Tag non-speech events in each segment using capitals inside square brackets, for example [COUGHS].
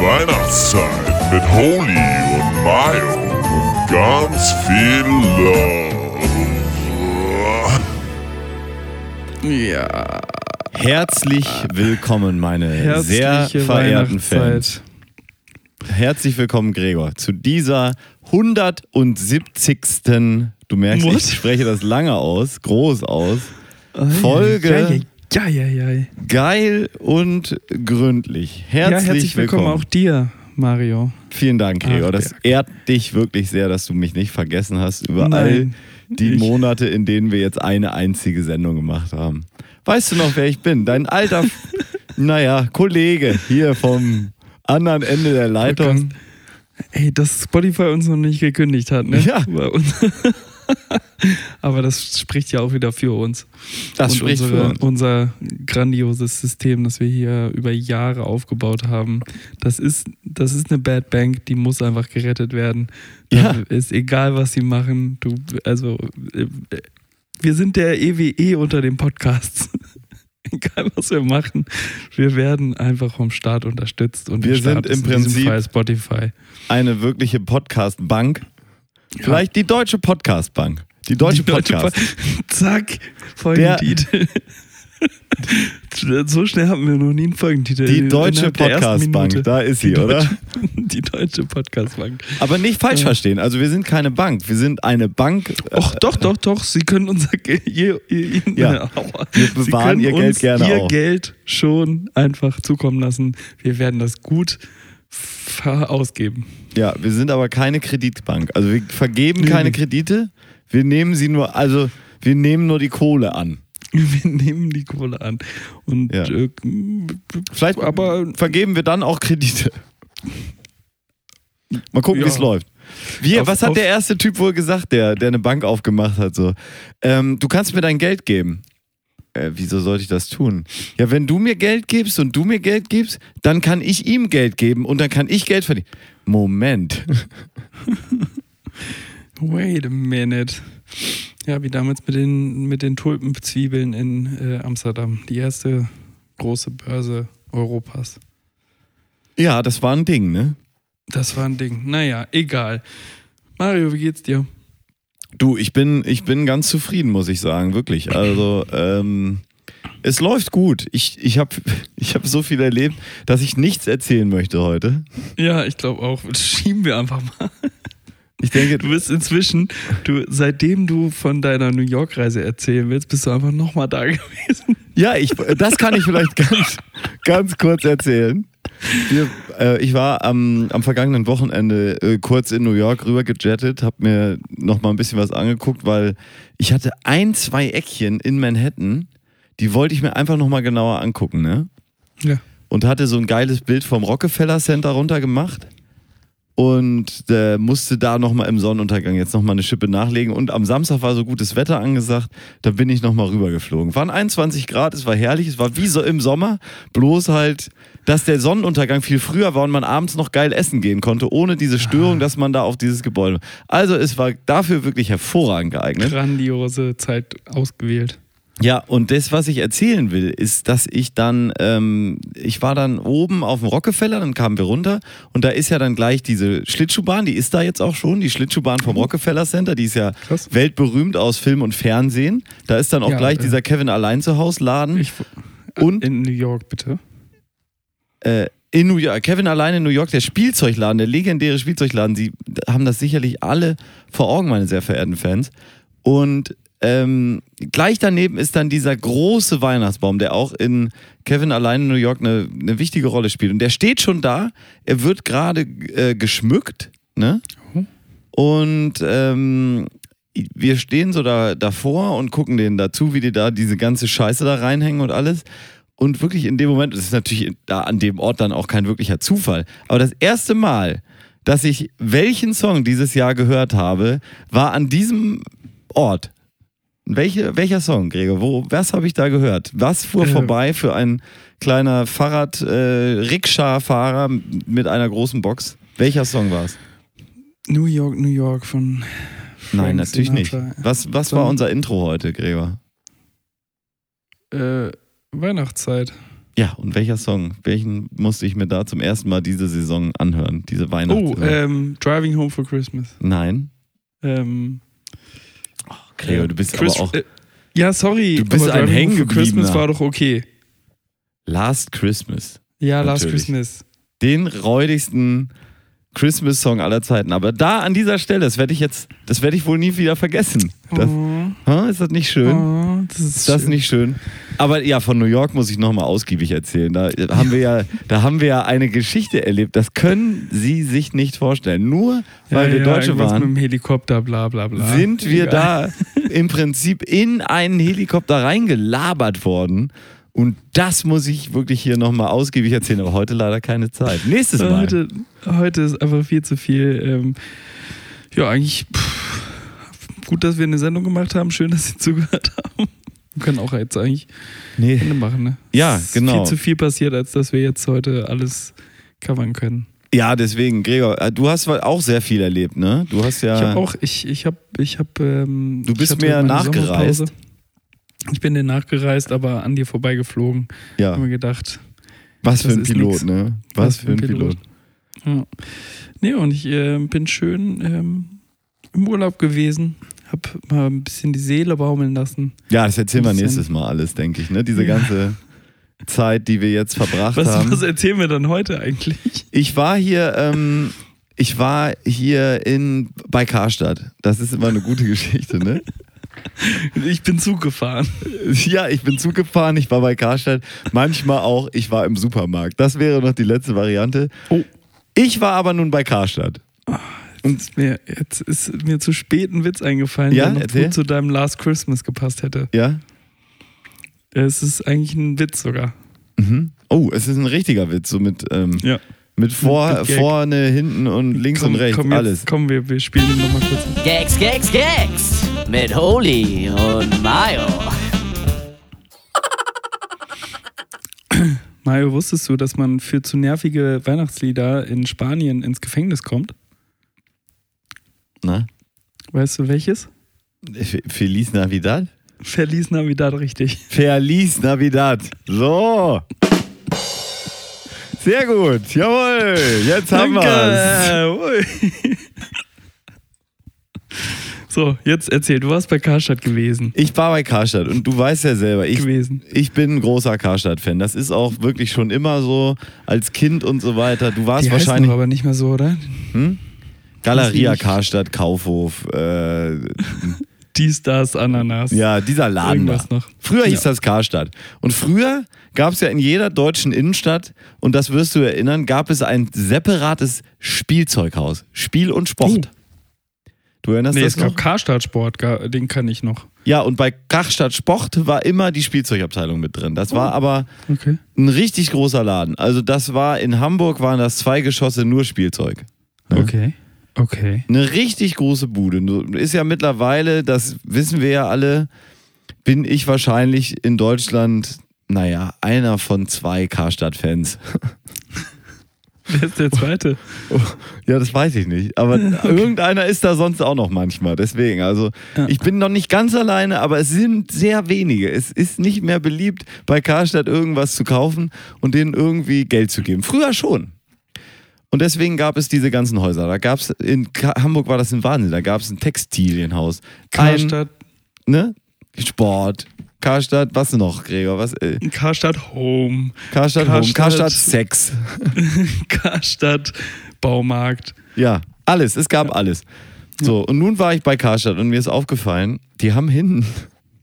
Weihnachtszeit mit Holy und Mayo und ganz viel Love. Ja. Herzlich willkommen, meine sehr Herzliche verehrten Weihnachtszeit. Fans. Herzlich willkommen, Gregor, zu dieser 170. Du merkst, What? ich spreche das lange aus, groß aus. Folge Ja, ja, ja. geil und gründlich. Herzlich, ja, herzlich willkommen. auch dir, Mario. Vielen Dank, Gregor. Das ehrt dich wirklich sehr, dass du mich nicht vergessen hast über all Nein, die ich- Monate, in denen wir jetzt eine einzige Sendung gemacht haben. Weißt du noch, wer ich bin? Dein alter, [LAUGHS] naja, Kollege hier vom anderen Ende der Leitung. Ey, dass Spotify uns noch nicht gekündigt hat, ne? Ja. Bei uns. [LAUGHS] [LAUGHS] Aber das spricht ja auch wieder für uns. Das Und spricht unsere, für uns. unser grandioses System, das wir hier über Jahre aufgebaut haben. Das ist, das ist eine Bad Bank, die muss einfach gerettet werden. Ja. Ist egal, was sie machen. Du, also, äh, wir sind der EWE unter den Podcasts. [LAUGHS] egal, was wir machen. Wir werden einfach vom Staat unterstützt. Und Wir sind im Prinzip- Spotify. Eine wirkliche Podcast-Bank. Vielleicht die Deutsche Podcast-Bank. Die Deutsche Die deutsche Podcast. Po- [LAUGHS] Zack, Folgentitel. [LAUGHS] so schnell haben wir noch nie einen Folgentitel. Die Deutsche Podcast-Bank, da ist sie, Die oder? Deutsche- [LAUGHS] Die Deutsche Podcast-Bank. Aber nicht falsch verstehen. Also wir sind keine Bank. Wir sind eine Bank. Och, doch, doch, doch. Sie können unser Geld. Ihr, ihr, Ja. Wir bewahren Ihr Geld uns gerne Ihr auf. Geld schon einfach zukommen lassen. Wir werden das gut [LAUGHS] ausgeben. Ja, wir sind aber keine Kreditbank. Also wir vergeben keine. Kredite. Wir nehmen sie nur, also wir nehmen nur die Kohle an. [LAUGHS] Wir nehmen die Kohle an. Und Ja. äh, Vielleicht aber vergeben wir dann auch Kredite. Mal gucken, Ja. wie es läuft. Wie, Auf- was hat der erste Typ wohl gesagt, der, der eine Bank aufgemacht hat? So, ähm, du kannst mir dein Geld geben. Äh, wieso sollte ich das tun? Ja, wenn du mir Geld gibst und du mir Geld gibst, dann kann ich ihm Geld geben und dann kann ich Geld verdienen. Moment. [LAUGHS] Wait a minute. Ja, wie damals mit den, mit den Tulpenzwiebeln in äh, Amsterdam. Die erste große Börse Europas. Ja, das war ein Ding, ne? Das war ein Ding. Naja, egal. Mario, wie geht's dir? Du, ich bin, ich bin ganz zufrieden, muss ich sagen, wirklich. Also, ähm, es läuft gut. Ich, ich habe [LAUGHS] ich hab so viel erlebt, dass ich nichts erzählen möchte heute. Ja, ich glaube auch. Das Schieben wir einfach mal. Ich denke, Du bist inzwischen, du, seitdem du von deiner New York-Reise erzählen willst, bist du einfach nochmal da [LAUGHS] gewesen. ja, ich, das kann ich vielleicht [LAUGHS] ganz, ganz kurz erzählen. Wir, äh, ich war am, am vergangenen Wochenende äh, kurz in New York rüber gejettet, habe mir noch mal ein bisschen was angeguckt, weil ich hatte ein, zwei Eckchen in Manhattan, die wollte ich mir einfach noch mal genauer angucken, ne? Ja. und hatte so ein geiles Bild vom Rockefeller Center runtergemacht und äh, musste da nochmal im Sonnenuntergang jetzt nochmal eine Schippe nachlegen und am Samstag war so gutes Wetter angesagt, da bin ich nochmal rübergeflogen. Waren 21 Grad, es war herrlich, es war wie so im Sommer, bloß halt, dass der Sonnenuntergang viel früher war und man abends noch geil essen gehen konnte, ohne diese Störung, dass man da auf dieses Gebäude. Also es war dafür wirklich hervorragend geeignet. Grandiose Zeit ausgewählt. Ja, und das, was ich erzählen will, ist, dass ich dann, ähm, ich war dann oben auf dem Rockefeller, dann kamen wir runter und da ist ja dann gleich diese Schlittschuhbahn, die ist da jetzt auch schon, die Schlittschuhbahn vom Rockefeller Center, die ist ja Krass. weltberühmt aus Film und Fernsehen. Da ist dann auch Ja, gleich äh, dieser Kevin allein zu Haus Laden Ich, und in New York, bitte. äh, in New York, Kevin allein in New York, der Spielzeugladen, der legendäre Spielzeugladen, sie haben das sicherlich alle vor Augen, meine sehr verehrten Fans. Und ähm, gleich daneben ist dann dieser große Weihnachtsbaum, der auch in Kevin allein in New York eine, eine wichtige Rolle spielt. Und der steht schon da, er wird gerade äh, geschmückt, ne? Und ähm, wir stehen so da davor und gucken denen dazu, wie die da diese ganze Scheiße da reinhängen und alles. Und wirklich in dem Moment, das ist natürlich da an dem Ort dann auch kein wirklicher Zufall, aber das erste Mal, dass ich welchen Song dieses Jahr gehört habe, war an diesem Ort. Welche, welcher Song, Gregor? Wo, was habe ich da gehört? Was fuhr Äh. vorbei für ein kleiner Fahrrad, äh, mit einer großen Box? Welcher Song war es? New York, New York von. Frank Nein, natürlich nicht. Sinatra. Was, was war unser Intro heute, Gregor? Äh, Weihnachtszeit. Ja, und welcher Song? Welchen musste ich mir da zum ersten Mal diese Saison anhören? Diese Weihnachts Oh, ähm, Driving Home for Christmas. Nein. Ähm, Cleo, du bist Chris- aber auch äh, ja, sorry. Du bist ein for Christmas war doch okay. Last Christmas. Ja, Last Natürlich. Christmas. Den räudigsten Christmas-Song aller Zeiten. Aber da an dieser Stelle, das werde ich jetzt, das werde ich wohl nie wieder vergessen. Das, oh, ist das nicht schön? oh, das ist, Ist das schön. nicht schön? Aber ja, von New York muss ich nochmal ausgiebig erzählen. Da haben wir ja, da haben wir ja eine Geschichte erlebt. Das können Sie sich nicht vorstellen. Nur weil ja, wir ja, Deutsche waren, Mit dem Helikopter, bla bla bla. sind wir Egal. da im Prinzip in einen Helikopter reingelabert worden. Und das muss ich wirklich hier nochmal ausgiebig erzählen, aber heute leider keine Zeit. Nächstes Mal. Heute, heute ist einfach viel zu viel. Ähm, ja, eigentlich pff, gut, dass wir eine Sendung gemacht haben. Schön, dass Sie [LAUGHS] zugehört haben. Wir können auch jetzt eigentlich Nee. Ende machen, ne? Ja, Es ist genau. Viel zu viel passiert, als dass wir jetzt heute alles covern können. Ja, deswegen, Gregor, äh, du hast auch sehr viel erlebt, ne? Du hast ja. Ich habe auch, ich, ich habe, ich habe. Ähm, Du bist mir nachgereist. Ich bin dir nachgereist, aber an dir vorbeigeflogen. ja. Hab mir gedacht, Was für ein Pilot, nix. ne? Was, für ein Pilot. Ja. Nee, und ich äh, bin schön ähm, im Urlaub gewesen, hab mal ein bisschen die Seele baumeln lassen. Ja, das erzählen wir nächstes Mal alles, denke ich, ne? Diese Ja. ganze Zeit, die wir jetzt verbracht Was, haben. was erzählen wir dann heute eigentlich? Ich war hier, ähm, ich war hier in bei Karstadt. Das ist immer eine gute Geschichte, ne? [LAUGHS] [LAUGHS] Ich bin Zug gefahren. Ja, ich bin Zug gefahren, ich war bei Karstadt. Manchmal auch, ich war im Supermarkt. Das wäre noch die letzte Variante. Oh. Ich war aber nun bei Karstadt. Und ist mir, jetzt ist mir zu spät ein Witz eingefallen, Ja, der noch gut zu deinem Last Christmas gepasst hätte. Ja? Es ist eigentlich ein Witz sogar. Mhm. Oh, es ist ein richtiger Witz, so mit, ähm, Ja. Mit vor, Mit vorne, hinten und links komm, und rechts, komm jetzt, alles. Komm, wir, wir spielen ihn nochmal kurz. Gags, Gags, Gags mit Holy und Mayo. [COUGHS] Mario, wusstest du, dass man für zu nervige Weihnachtslieder in Spanien ins Gefängnis kommt? Na? Weißt du welches? Feliz Navidad? Feliz Navidad, richtig. Feliz Navidad. So. Sehr gut. Jawohl. Jetzt haben wir's. [LAUGHS] So, jetzt erzähl, du warst bei Karstadt gewesen. Ich war bei Karstadt und du weißt ja selber, ich, gewesen. ich bin ein großer Karstadt-Fan. Das ist auch wirklich schon immer so als Kind und so weiter. Du warst Die wahrscheinlich doch aber nicht mehr so, oder? hm? Galeria. Karstadt, Kaufhof, äh, Dies, das, Ananas. ja, dieser Laden da. Noch. Früher hieß Ja. das Karstadt. Und früher gab es ja in jeder deutschen Innenstadt, und das wirst du erinnern, gab es ein separates Spielzeughaus. Spiel und Sport. Oh. Du erinnerst Nee, das es gab noch? Karstadt Sport, den kann ich noch. Ja, und bei Karstadt Sport war immer die Spielzeugabteilung mit drin. Das war Oh. aber Okay. ein richtig großer Laden. Also das war in Hamburg waren das zwei Geschosse nur Spielzeug. Ja. Okay. Okay. Eine richtig große Bude. Ist ja mittlerweile, das wissen wir ja alle, bin ich wahrscheinlich in Deutschland, naja, einer von zwei Karstadt-Fans. [LAUGHS] Wer ist der zweite? [LAUGHS] Ja, das weiß ich nicht. Aber [LAUGHS] irgendeiner ist da sonst auch noch manchmal. Deswegen, also Ja. ich bin noch nicht ganz alleine, aber es sind sehr wenige. Es ist nicht mehr beliebt, bei Karstadt irgendwas zu kaufen und denen irgendwie Geld zu geben. Früher schon. Und deswegen gab es diese ganzen Häuser. Da gab es in Hamburg war das ein Wahnsinn. Da gab es ein Textilienhaus, Karstadt, ein, ne? Sport, Karstadt, was noch, Gregor? Was? Äh, Karstadt Home, Karstadt, Home, Karstadt- Karstadt Sex. [LAUGHS] Karstadt Baumarkt. Ja, alles. Es gab alles. So, und nun war ich bei Karstadt und mir ist aufgefallen, die haben hinten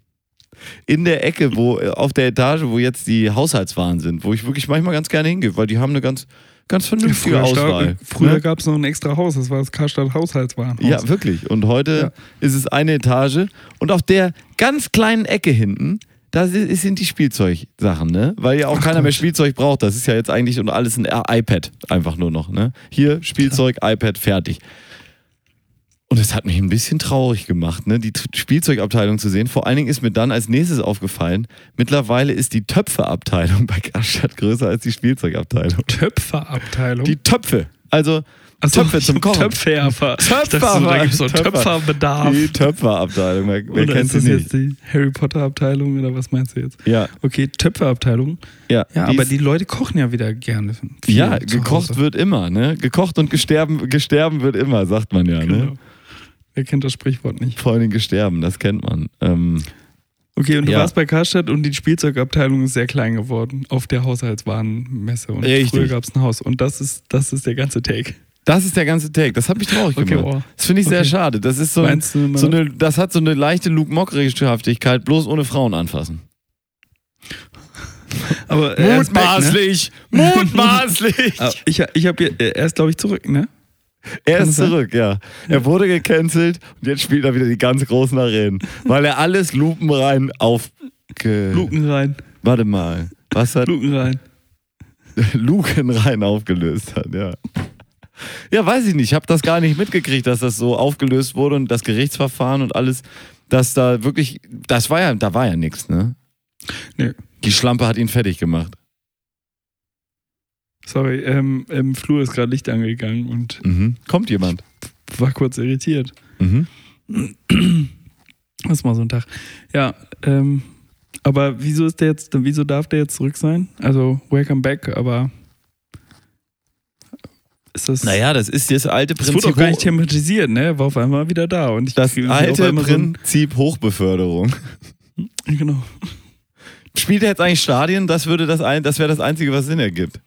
[LAUGHS] in der Ecke, wo äh, auf der Etage, wo jetzt die Haushaltswaren sind, wo ich wirklich manchmal ganz gerne hingehe, weil die haben eine ganz, ganz vernünftige Auswahl. früher ne? gab es noch ein extra Haus, das war das Karstadt Haushaltswarenhaus. Ja, wirklich. Und heute ist es eine Etage und auf der ganz kleinen Ecke hinten, da si- sind die Spielzeugsachen, ne? Weil ja auch Ach keiner mehr Gott. Spielzeug braucht. Das ist ja jetzt eigentlich und alles ein iPad einfach nur noch, ne? Hier Spielzeug, iPad, fertig. Und es hat mich ein bisschen traurig gemacht, ne? die Spielzeugabteilung zu sehen. Vor allen Dingen ist mir dann als nächstes aufgefallen, mittlerweile ist die Töpferabteilung bei Karstadt größer als die Spielzeugabteilung. Töpferabteilung. Die Töpfe, Also Achso, Töpfe zum Kochen. Ich dachte Töpfer, so, da gibt es so Töpfer. Töpferbedarf. Die Töpferabteilung, wer, wer Oder kennt ist das sie jetzt nicht? die Harry Potter Abteilung oder was meinst du jetzt? Ja, Okay, Töpferabteilung. ja. Ja, die aber die Leute kochen ja wieder gerne. Ja, gekocht Hause. wird immer, ne? Gekocht und gesterben, gesterben wird immer, sagt man ja, ne? Wer kennt das Sprichwort nicht? Vor allem gesterben, das kennt man. Ähm, Okay, und du Ja. warst bei Karstadt und die Spielzeugabteilung ist sehr klein geworden auf der Haushaltswarenmesse. Und Richtig. früher gab es ein Haus. Und das ist, das ist der ganze Take. das ist der ganze Take. Das hat mich traurig Okay, gemacht. wow. Das finde ich sehr Okay. schade. Das ist so, ein, du, so eine, das hat so eine leichte Luke Mockrichhaftigkeit, bloß ohne Frauen anfassen. aber er ist back, ne? Mutmaßlich! Mutmaßlich! [LAUGHS] Ich, ich habe er ist, glaube ich, zurück, ne? Er ist zurück, ja. Er wurde gecancelt und jetzt spielt er wieder die ganz großen Arenen, weil er alles lupenrein aufge... Luken rein, Warte mal. Was hat Luken rein. [LAUGHS] lukenrein aufgelöst hat, ja. Ja, weiß ich nicht. Ich habe das gar nicht mitgekriegt, dass das so aufgelöst wurde und das Gerichtsverfahren und alles, dass da wirklich, das war ja, da war ja nichts, ne? Nee. Die Schlampe hat ihn fertig gemacht. Sorry, ähm, im Flur ist gerade Licht angegangen und Mhm. Kommt jemand. war kurz irritiert. Mhm. Das ist mal so ein Tag. Ja, ähm, aber wieso ist der jetzt, wieso darf der jetzt zurück sein? Also, welcome back, aber ist das. Naja, das ist das alte das Prinzip. wurde auch gar nicht thematisiert, ne? War auf einmal wieder da. Und ich das alte einmal so Prinzip Hochbeförderung. Genau. Spielt er jetzt eigentlich Stadien? Das würde das ein, das wäre das Einzige, was Sinn ergibt.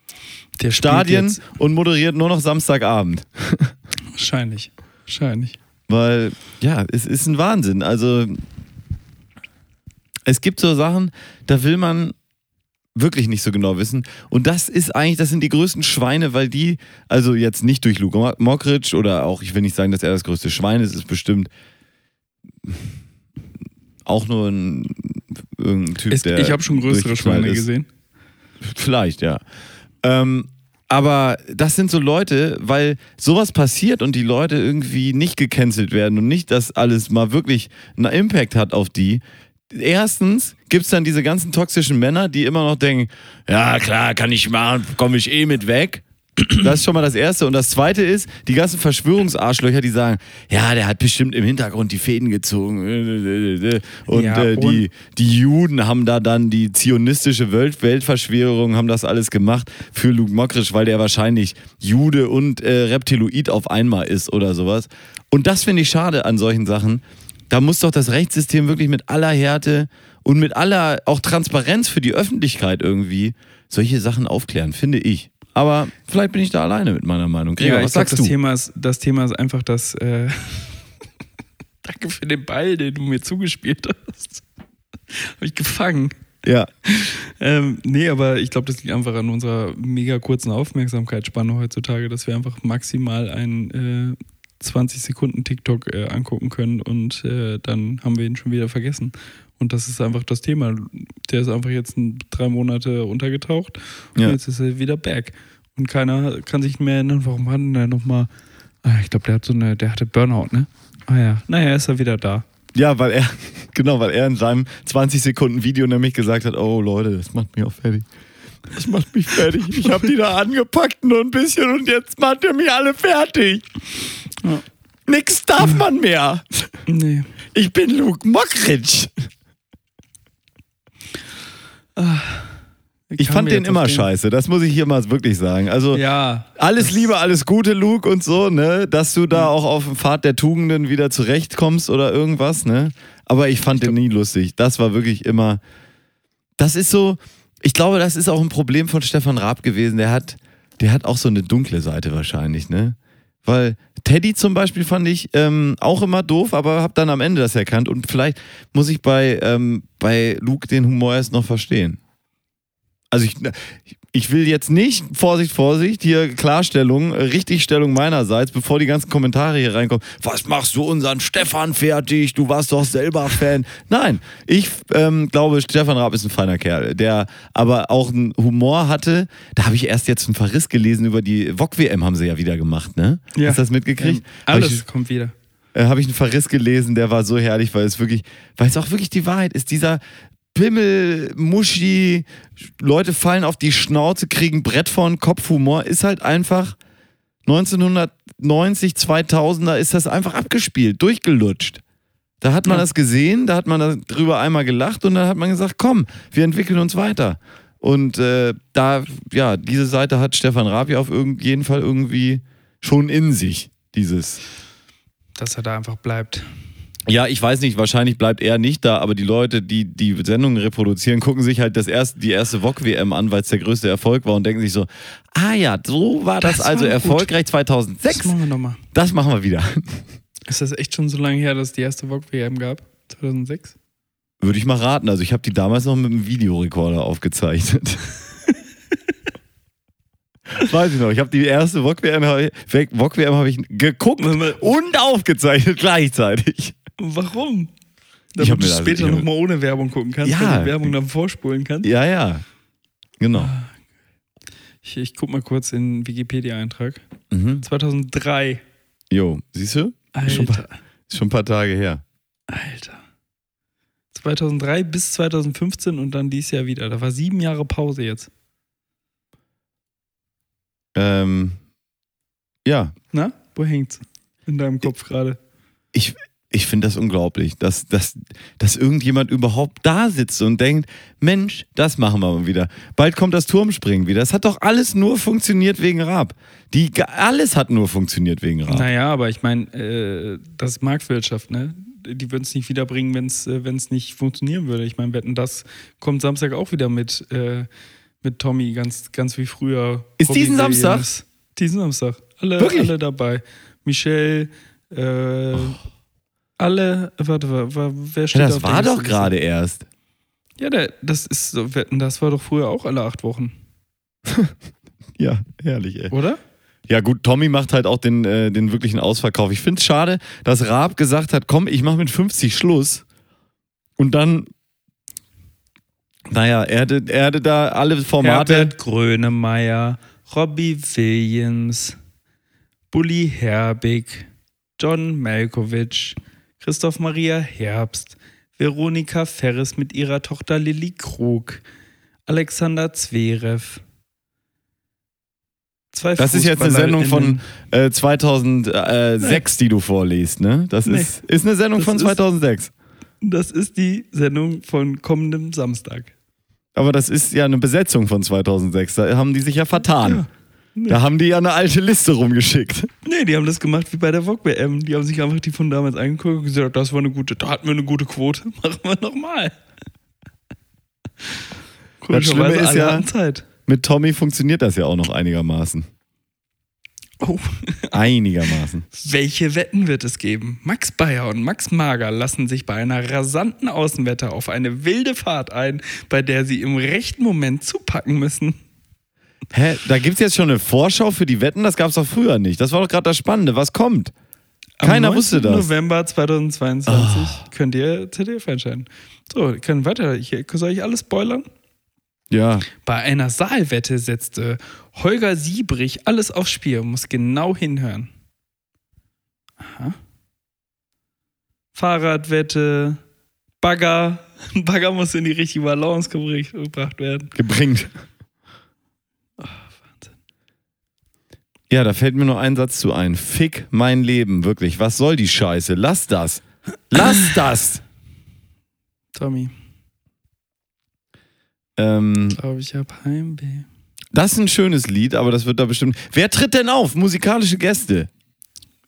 Der Stadien und moderiert nur noch Samstagabend. [LAUGHS] wahrscheinlich. Wahrscheinlich. Weil, ja, es ist ein Wahnsinn. Also, es gibt so Sachen, da will man wirklich nicht so genau wissen. Und das ist eigentlich, das sind die größten Schweine, weil die, also jetzt nicht durch Luke Mo- Mockridge oder auch, ich will nicht sagen, dass er das größte Schwein ist, ist bestimmt auch nur ein irgendein Typ, Es, der. ich habe schon größere Schweine ist. gesehen. Vielleicht, ja. Ähm, aber das sind so Leute, weil sowas passiert und die Leute irgendwie nicht gecancelt werden und nicht, dass alles mal wirklich einen Impact hat auf die. Erstens gibt es dann diese ganzen toxischen Männer, die immer noch denken, ja klar, kann ich machen, komme ich eh mit weg. Das ist schon mal das Erste. Und das Zweite ist, die ganzen Verschwörungsarschlöcher, die sagen, ja, der hat bestimmt im Hintergrund die Fäden gezogen. Und Ja, äh, die, die Juden haben da dann die zionistische Welt Weltverschwörung, haben das alles gemacht für Luke Mockridge, weil der wahrscheinlich Jude und äh, Reptiloid auf einmal ist oder sowas. Und das finde ich schade an solchen Sachen. Da muss doch das Rechtssystem wirklich mit aller Härte und mit aller auch Transparenz für die Öffentlichkeit irgendwie solche Sachen aufklären, finde ich. Aber vielleicht bin ich da alleine mit meiner Meinung. Gregor, ja, ich was glaub, sagst das du? Thema ist, das Thema ist einfach, dass. Äh, [LAUGHS] Danke für den Ball, den du mir zugespielt hast. Habe ich gefangen. Ja. Ähm, nee, aber ich glaube, das liegt einfach an unserer mega kurzen Aufmerksamkeitsspanne heutzutage, dass wir einfach maximal einen äh, 20 Sekunden TikTok äh, angucken können und äh, dann haben wir ihn schon wieder vergessen. Und das ist einfach das Thema. Der ist einfach jetzt drei Monate untergetaucht und Ja. jetzt ist er wieder back. Und keiner kann sich mehr erinnern, warum hat der nochmal. Ah, ich glaube, der hat so eine, der hatte Burnout, ne? Ah ja. Naja, ist er wieder da. Ja, weil er, [LAUGHS] genau, weil er in seinem 20 Sekunden Video nämlich gesagt hat, oh Leute, das macht mich auch fertig. Das macht mich fertig. Ich habe die da angepackt nur ein bisschen und jetzt macht ihr mich alle fertig. Ja. Nix darf man mehr. Nee. Ich bin Luke Mockridge. Ich Kamen fand den immer scheiße, das muss ich hier mal wirklich sagen. Also Ja. alles Liebe, alles Gute, Luke und so, ne? Dass du da auch auf dem Pfad der Tugenden wieder zurechtkommst oder irgendwas, ne? Aber ich fand den nie lustig. Das war wirklich immer. Das ist so. Ich glaube, das ist auch ein Problem von Stefan Raab gewesen. Der hat, der hat auch so eine dunkle Seite wahrscheinlich, ne? Weil Teddy zum Beispiel fand ich ähm, auch immer doof, aber hab dann am Ende das erkannt. Und vielleicht muss ich bei, ähm, bei Luke den Humor erst noch verstehen. Also ich, ich will jetzt nicht, Vorsicht, Vorsicht, hier Klarstellung, Richtigstellung meinerseits, bevor die ganzen Kommentare hier reinkommen. Was machst du unseren Stefan fertig? Du warst doch selber Fan. Nein, ich ähm, glaube, Stefan Raab ist ein feiner Kerl, der aber auch einen Humor hatte. Da habe ich erst jetzt einen Verriss gelesen über die VOG-WM, haben sie ja wieder gemacht, ne? Ja. Hast du das mitgekriegt? Ähm, Hab alles ich- kommt wieder. äh, habe ich einen Verriss gelesen, der war so herrlich, weil es wirklich, weil es auch wirklich die Wahrheit ist. Dieser Pimmel, Muschi, Leute fallen auf die Schnauze, kriegen Brett vor den Kopf, Humor ist halt einfach 1990, 2000er ist das einfach abgespielt, durchgelutscht. Da hat man Ja. das gesehen, da hat man darüber einmal gelacht und dann hat man gesagt, komm, wir entwickeln uns weiter. Und äh, da, ja, diese Seite hat Stefan Rabi auf jeden Fall irgendwie schon in sich, dieses. Dass er da einfach bleibt. Ja, ich weiß nicht, wahrscheinlich bleibt er nicht da, aber die Leute, die die Sendungen reproduzieren, gucken sich halt das erste, die erste VOG-WM an, weil es der größte Erfolg war und denken sich so, ah ja, so war das, Das also war gut. erfolgreich Das 2006. machen wir nochmal. Das machen wir wieder. Ist das echt schon so lange her, dass es die erste VOG-WM gab? 2006? Würde ich mal raten. Also ich habe die damals noch mit einem Videorekorder aufgezeichnet. [LAUGHS] Weiß ich noch. Ich habe die erste VOG-WM hab ich- VOG-WM habe ich geguckt und aufgezeichnet gleichzeitig. Warum? Damit du das- später nochmal ohne Werbung gucken kannst, Ja. weil du die Werbung dann vorspulen kannst. Ja, ja. Genau. Ich, ich guck mal kurz in den Wikipedia-Eintrag. Mhm. 2003. Jo, siehst du? Ist schon, ein Alter, paar- schon ein paar Tage her. Alter. 2003 bis 2015 und dann dieses Jahr wieder. Da war sieben Jahre Pause jetzt. Ähm, ja, Na, wo hängt's? In deinem Kopf gerade. ich, ich finde das unglaublich, dass, dass, dass irgendjemand überhaupt da sitzt und denkt, Mensch, das machen wir mal wieder. Bald kommt das Turmspringen wieder. Das hat doch alles nur funktioniert wegen Raab. Die, alles hat nur funktioniert wegen Raab. Naja, aber ich meine, äh, das ist Marktwirtschaft, ne? Die würden es nicht wiederbringen, wenn es äh, wenn's nicht funktionieren würde. Ich meine, wetten, das kommt Samstag auch wieder mit, äh, mit Tommy, ganz, ganz wie früher. Ist diesen Samstag? Diesen Samstag. Alle, Wirklich? alle dabei. Michelle, äh, alle, warte, wa- wa- wer steht Ja, auf das war doch gerade erst. Ja, der, das ist so, das war doch früher auch alle acht Wochen, [LAUGHS] Ja, herrlich, ey. oder? Ja, gut, Tommy macht halt auch den, äh, den wirklichen Ausverkauf. Ich finde es schade, dass Raab gesagt hat: komm, ich mache mit 50 Schluss. Und dann, naja, er hatte, er hatte da alle Formate. Herbert Grönemeyer, Robbie Williams, Bully Herbig, John Malkovich, Christoph Maria Herbst, Veronika Ferres mit ihrer Tochter Lilly Krug, Alexander Zverev. Zwei Das ist jetzt eine Sendung von äh, 2006, die du vorliest, ne? Das Nee. ist, ist eine Sendung Das von ist- 2006. Das ist die Sendung von kommendem Samstag. Aber das ist ja eine Besetzung von 2006. Da haben die sich ja vertan. Ja. Da haben die ja eine alte Liste rumgeschickt. Nee, die haben das gemacht wie bei der VOG WM. Die haben sich einfach die von damals angeguckt und gesagt, das war eine gute, da hatten wir eine gute Quote, [LAUGHS] machen wir nochmal. Schlimme ist ja- Zeit. Mit Tommy funktioniert das ja auch noch einigermaßen. Oh, [LAUGHS] Einigermaßen. welche Wetten wird es geben? Max Bayer und Max Mager lassen sich bei einer rasanten Außenwette auf eine wilde Fahrt ein, bei der sie im rechten Moment zupacken müssen. Hä? Da gibt es jetzt schon eine Vorschau für die Wetten? Das gab es doch früher nicht. Das war doch gerade das Spannende. Was kommt? Keiner Am 19. wusste das. November 2022 könnt ihr ZDF entscheiden. So, wir können weiter. Hier, soll ich alles spoilern? Ja. Bei einer Saalwette setzte Holger Siebrich alles aufs Spiel, muss genau hinhören. Aha. Fahrradwette, Bagger. Ein [LAUGHS] Bagger muss in die richtige Balance gebr- gebracht werden. Gebringt. Ja, da fällt mir nur ein Satz zu ein. Fick mein Leben, wirklich. Was soll die Scheiße? Lass das. Lass das. Tommy, Ähm, glaube ich, hab Heimweh. das ist ein schönes Lied, aber das wird da bestimmt. Wer tritt denn auf? Musikalische Gäste.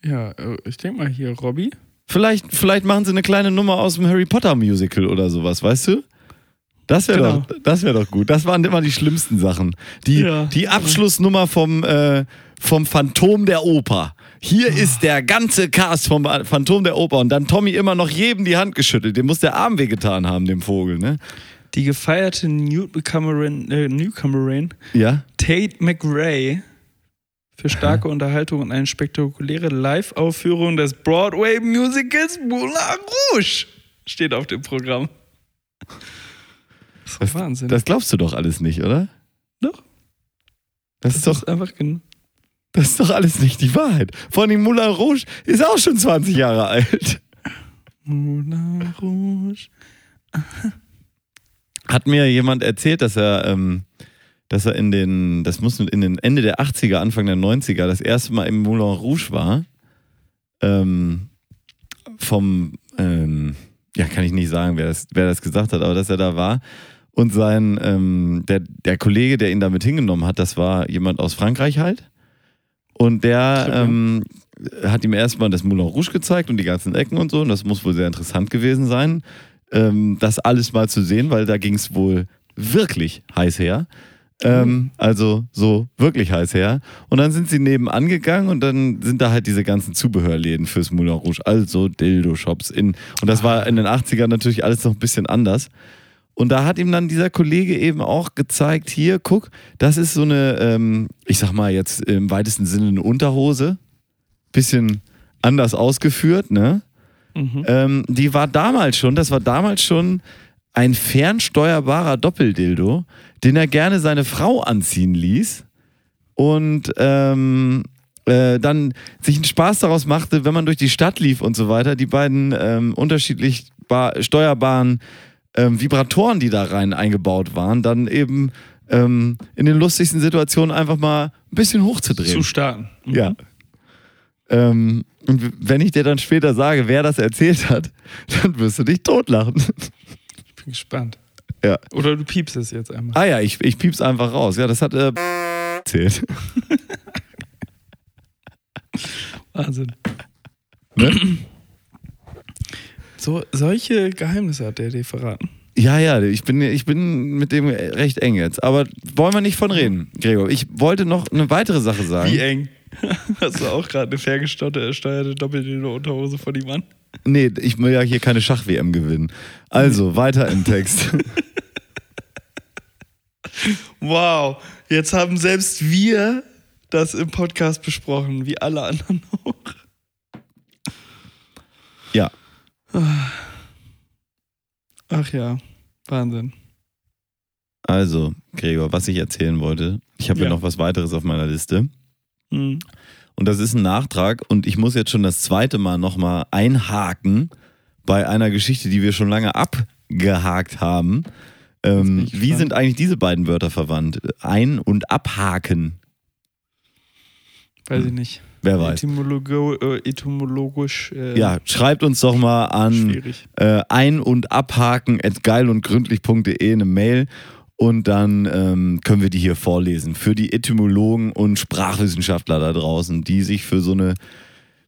Ja, äh, ich denke mal hier, Robby. Vielleicht, vielleicht machen sie eine kleine Nummer aus dem Harry Potter Musical oder sowas, weißt du? Das wäre Genau. doch, das wäre doch gut. Das waren immer die schlimmsten Sachen. Die, Ja. die Abschlussnummer vom, äh, vom Phantom der Oper. Hier Ah. ist der ganze Cast vom Phantom der Oper und dann Tommy immer noch jedem die Hand geschüttelt. Dem muss der Arm wehgetan haben, dem Vogel, ne? Die gefeierte Newcomerin, äh, Newcomerin Ja. Tate McRae für starke Unterhaltung und eine spektakuläre Live-Aufführung des Broadway-Musicals Moulin Rouge steht auf dem Programm. Das ist Das, Wahnsinn. das glaubst du doch alles nicht, oder? Doch. Das ist doch, einfach gen das ist doch alles nicht die Wahrheit. Vor allem Moulin Rouge ist auch schon 20 Jahre alt. Moulin Rouge. Hat mir jemand erzählt, dass er, ähm, dass er in den, das muss in den Ende der 80er, Anfang der 90er, das erste Mal im Moulin Rouge war. Ähm, vom, ähm, ja, kann ich nicht sagen, wer das, wer das gesagt hat, aber dass er da war. Und sein, ähm, der, der Kollege, der ihn damit hingenommen hat, das war jemand aus Frankreich halt. Und der ähm, hat ihm erstmal das Moulin Rouge gezeigt und die ganzen Ecken und so. Und das muss wohl sehr interessant gewesen sein, ähm, das alles mal zu sehen, weil da ging es wohl wirklich heiß her. Ähm, also so wirklich heiß her. Und dann sind sie nebenan gegangen und dann sind da halt diese ganzen Zubehörläden fürs Moulin Rouge, also Dildo-Shops. In, und das war in den 80ern natürlich alles noch ein bisschen anders. Und da hat ihm dann dieser Kollege eben auch gezeigt, hier, guck, das ist so eine, ähm, ich sag mal jetzt im weitesten Sinne eine Unterhose. Bisschen anders ausgeführt, ne? Mhm. Ähm, die war damals schon, das war damals schon ein fernsteuerbarer Doppeldildo, den er gerne seine Frau anziehen ließ und ähm, äh, dann sich einen Spaß daraus machte, wenn man durch die Stadt lief und so weiter, die beiden ähm, unterschiedlich bar- steuerbaren ähm, Vibratoren, die da rein eingebaut waren, dann eben ähm, in den lustigsten Situationen einfach mal ein bisschen hochzudrehen. Zu starten. Mhm. Ja. Ähm, und wenn ich dir dann später sage, wer das erzählt hat, [LAUGHS] dann wirst du dich totlachen. Ich bin gespannt. Ja. Oder du piepst es jetzt einmal. Ah ja, ich, ich piep's einfach raus. Ja, das hat äh, erzählt. [LAUGHS] Wahnsinn. Ne? [CLEARS THROAT] So, solche Geheimnisse hat der dir verraten. Ja, ja, ich bin, ich bin mit dem recht eng jetzt. Aber wollen wir nicht von reden, Gregor. Ich wollte noch eine weitere Sache sagen. Wie eng. [LAUGHS] Hast du auch gerade eine ferngesteuerte doppelte Unterhose von ihm an? Nee, ich will ja hier keine Schach-WM gewinnen. Also, weiter im Text. [LAUGHS] Wow, jetzt haben selbst wir das im Podcast besprochen, wie alle anderen auch. ja. Ach ja, Wahnsinn. Also, Gregor, was ich erzählen wollte, ich habe ja. Noch was weiteres auf meiner Liste. Hm. Und das ist ein Nachtrag und ich muss jetzt schon das zweite Mal nochmal einhaken bei einer Geschichte, die wir schon lange abgehakt haben. Ähm, wie sind eigentlich diese beiden Wörter verwandt? Ein- und abhaken. Weiß ich nicht. Wer weiß. Etymologo, äh, etymologisch äh, Ja, schreibt uns doch mal an äh, ein- und abhaken at geilundgründlich.de eine Mail und dann ähm, können wir die hier vorlesen. Für die Etymologen und Sprachwissenschaftler da draußen, die sich für so eine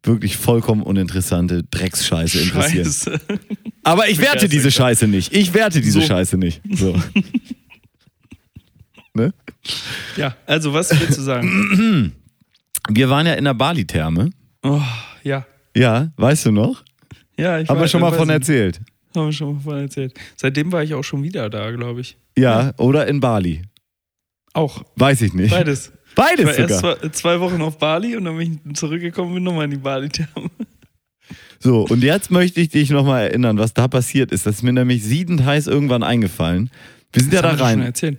wirklich vollkommen uninteressante Drecksscheiße interessieren. Scheiße. [LAUGHS] Aber ich werte diese Scheiße nicht. Ich werte diese So. Scheiße nicht. So. [LAUGHS] ne? Ja, also was willst du sagen? [CLEARS THROAT] Wir waren ja in der Bali-Therme. Oh, ja. Ja, weißt du noch? Ja, ich Haben wir schon mal von ich. erzählt. Haben wir schon mal von erzählt. Seitdem war ich auch schon wieder da, glaube ich. Ja, oder in Bali. Auch. Weiß ich nicht. Beides. Ich Beides war erst sogar. zwei, zwei Wochen auf Bali und dann bin ich zurückgekommen und bin nochmal in die Bali-Therme. So, und jetzt möchte ich dich nochmal erinnern, was da passiert ist. Das ist mir nämlich siedend heiß irgendwann eingefallen. Wir sind ja da Das haben wir schon rein. erzählt.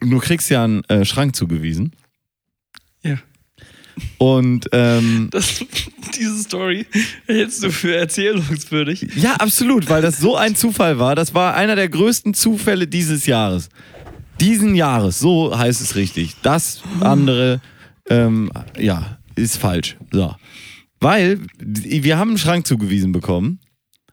Du kriegst ja einen äh, Schrank zugewiesen. Und ähm, Das, diese Story hältst du für erzählungswürdig. ja, absolut, weil das so ein Zufall war. Das war einer der größten Zufälle dieses Jahres. Diesen Jahres, so heißt es richtig. Das andere, ähm, ja, ist falsch. So. Weil wir haben einen Schrank zugewiesen bekommen.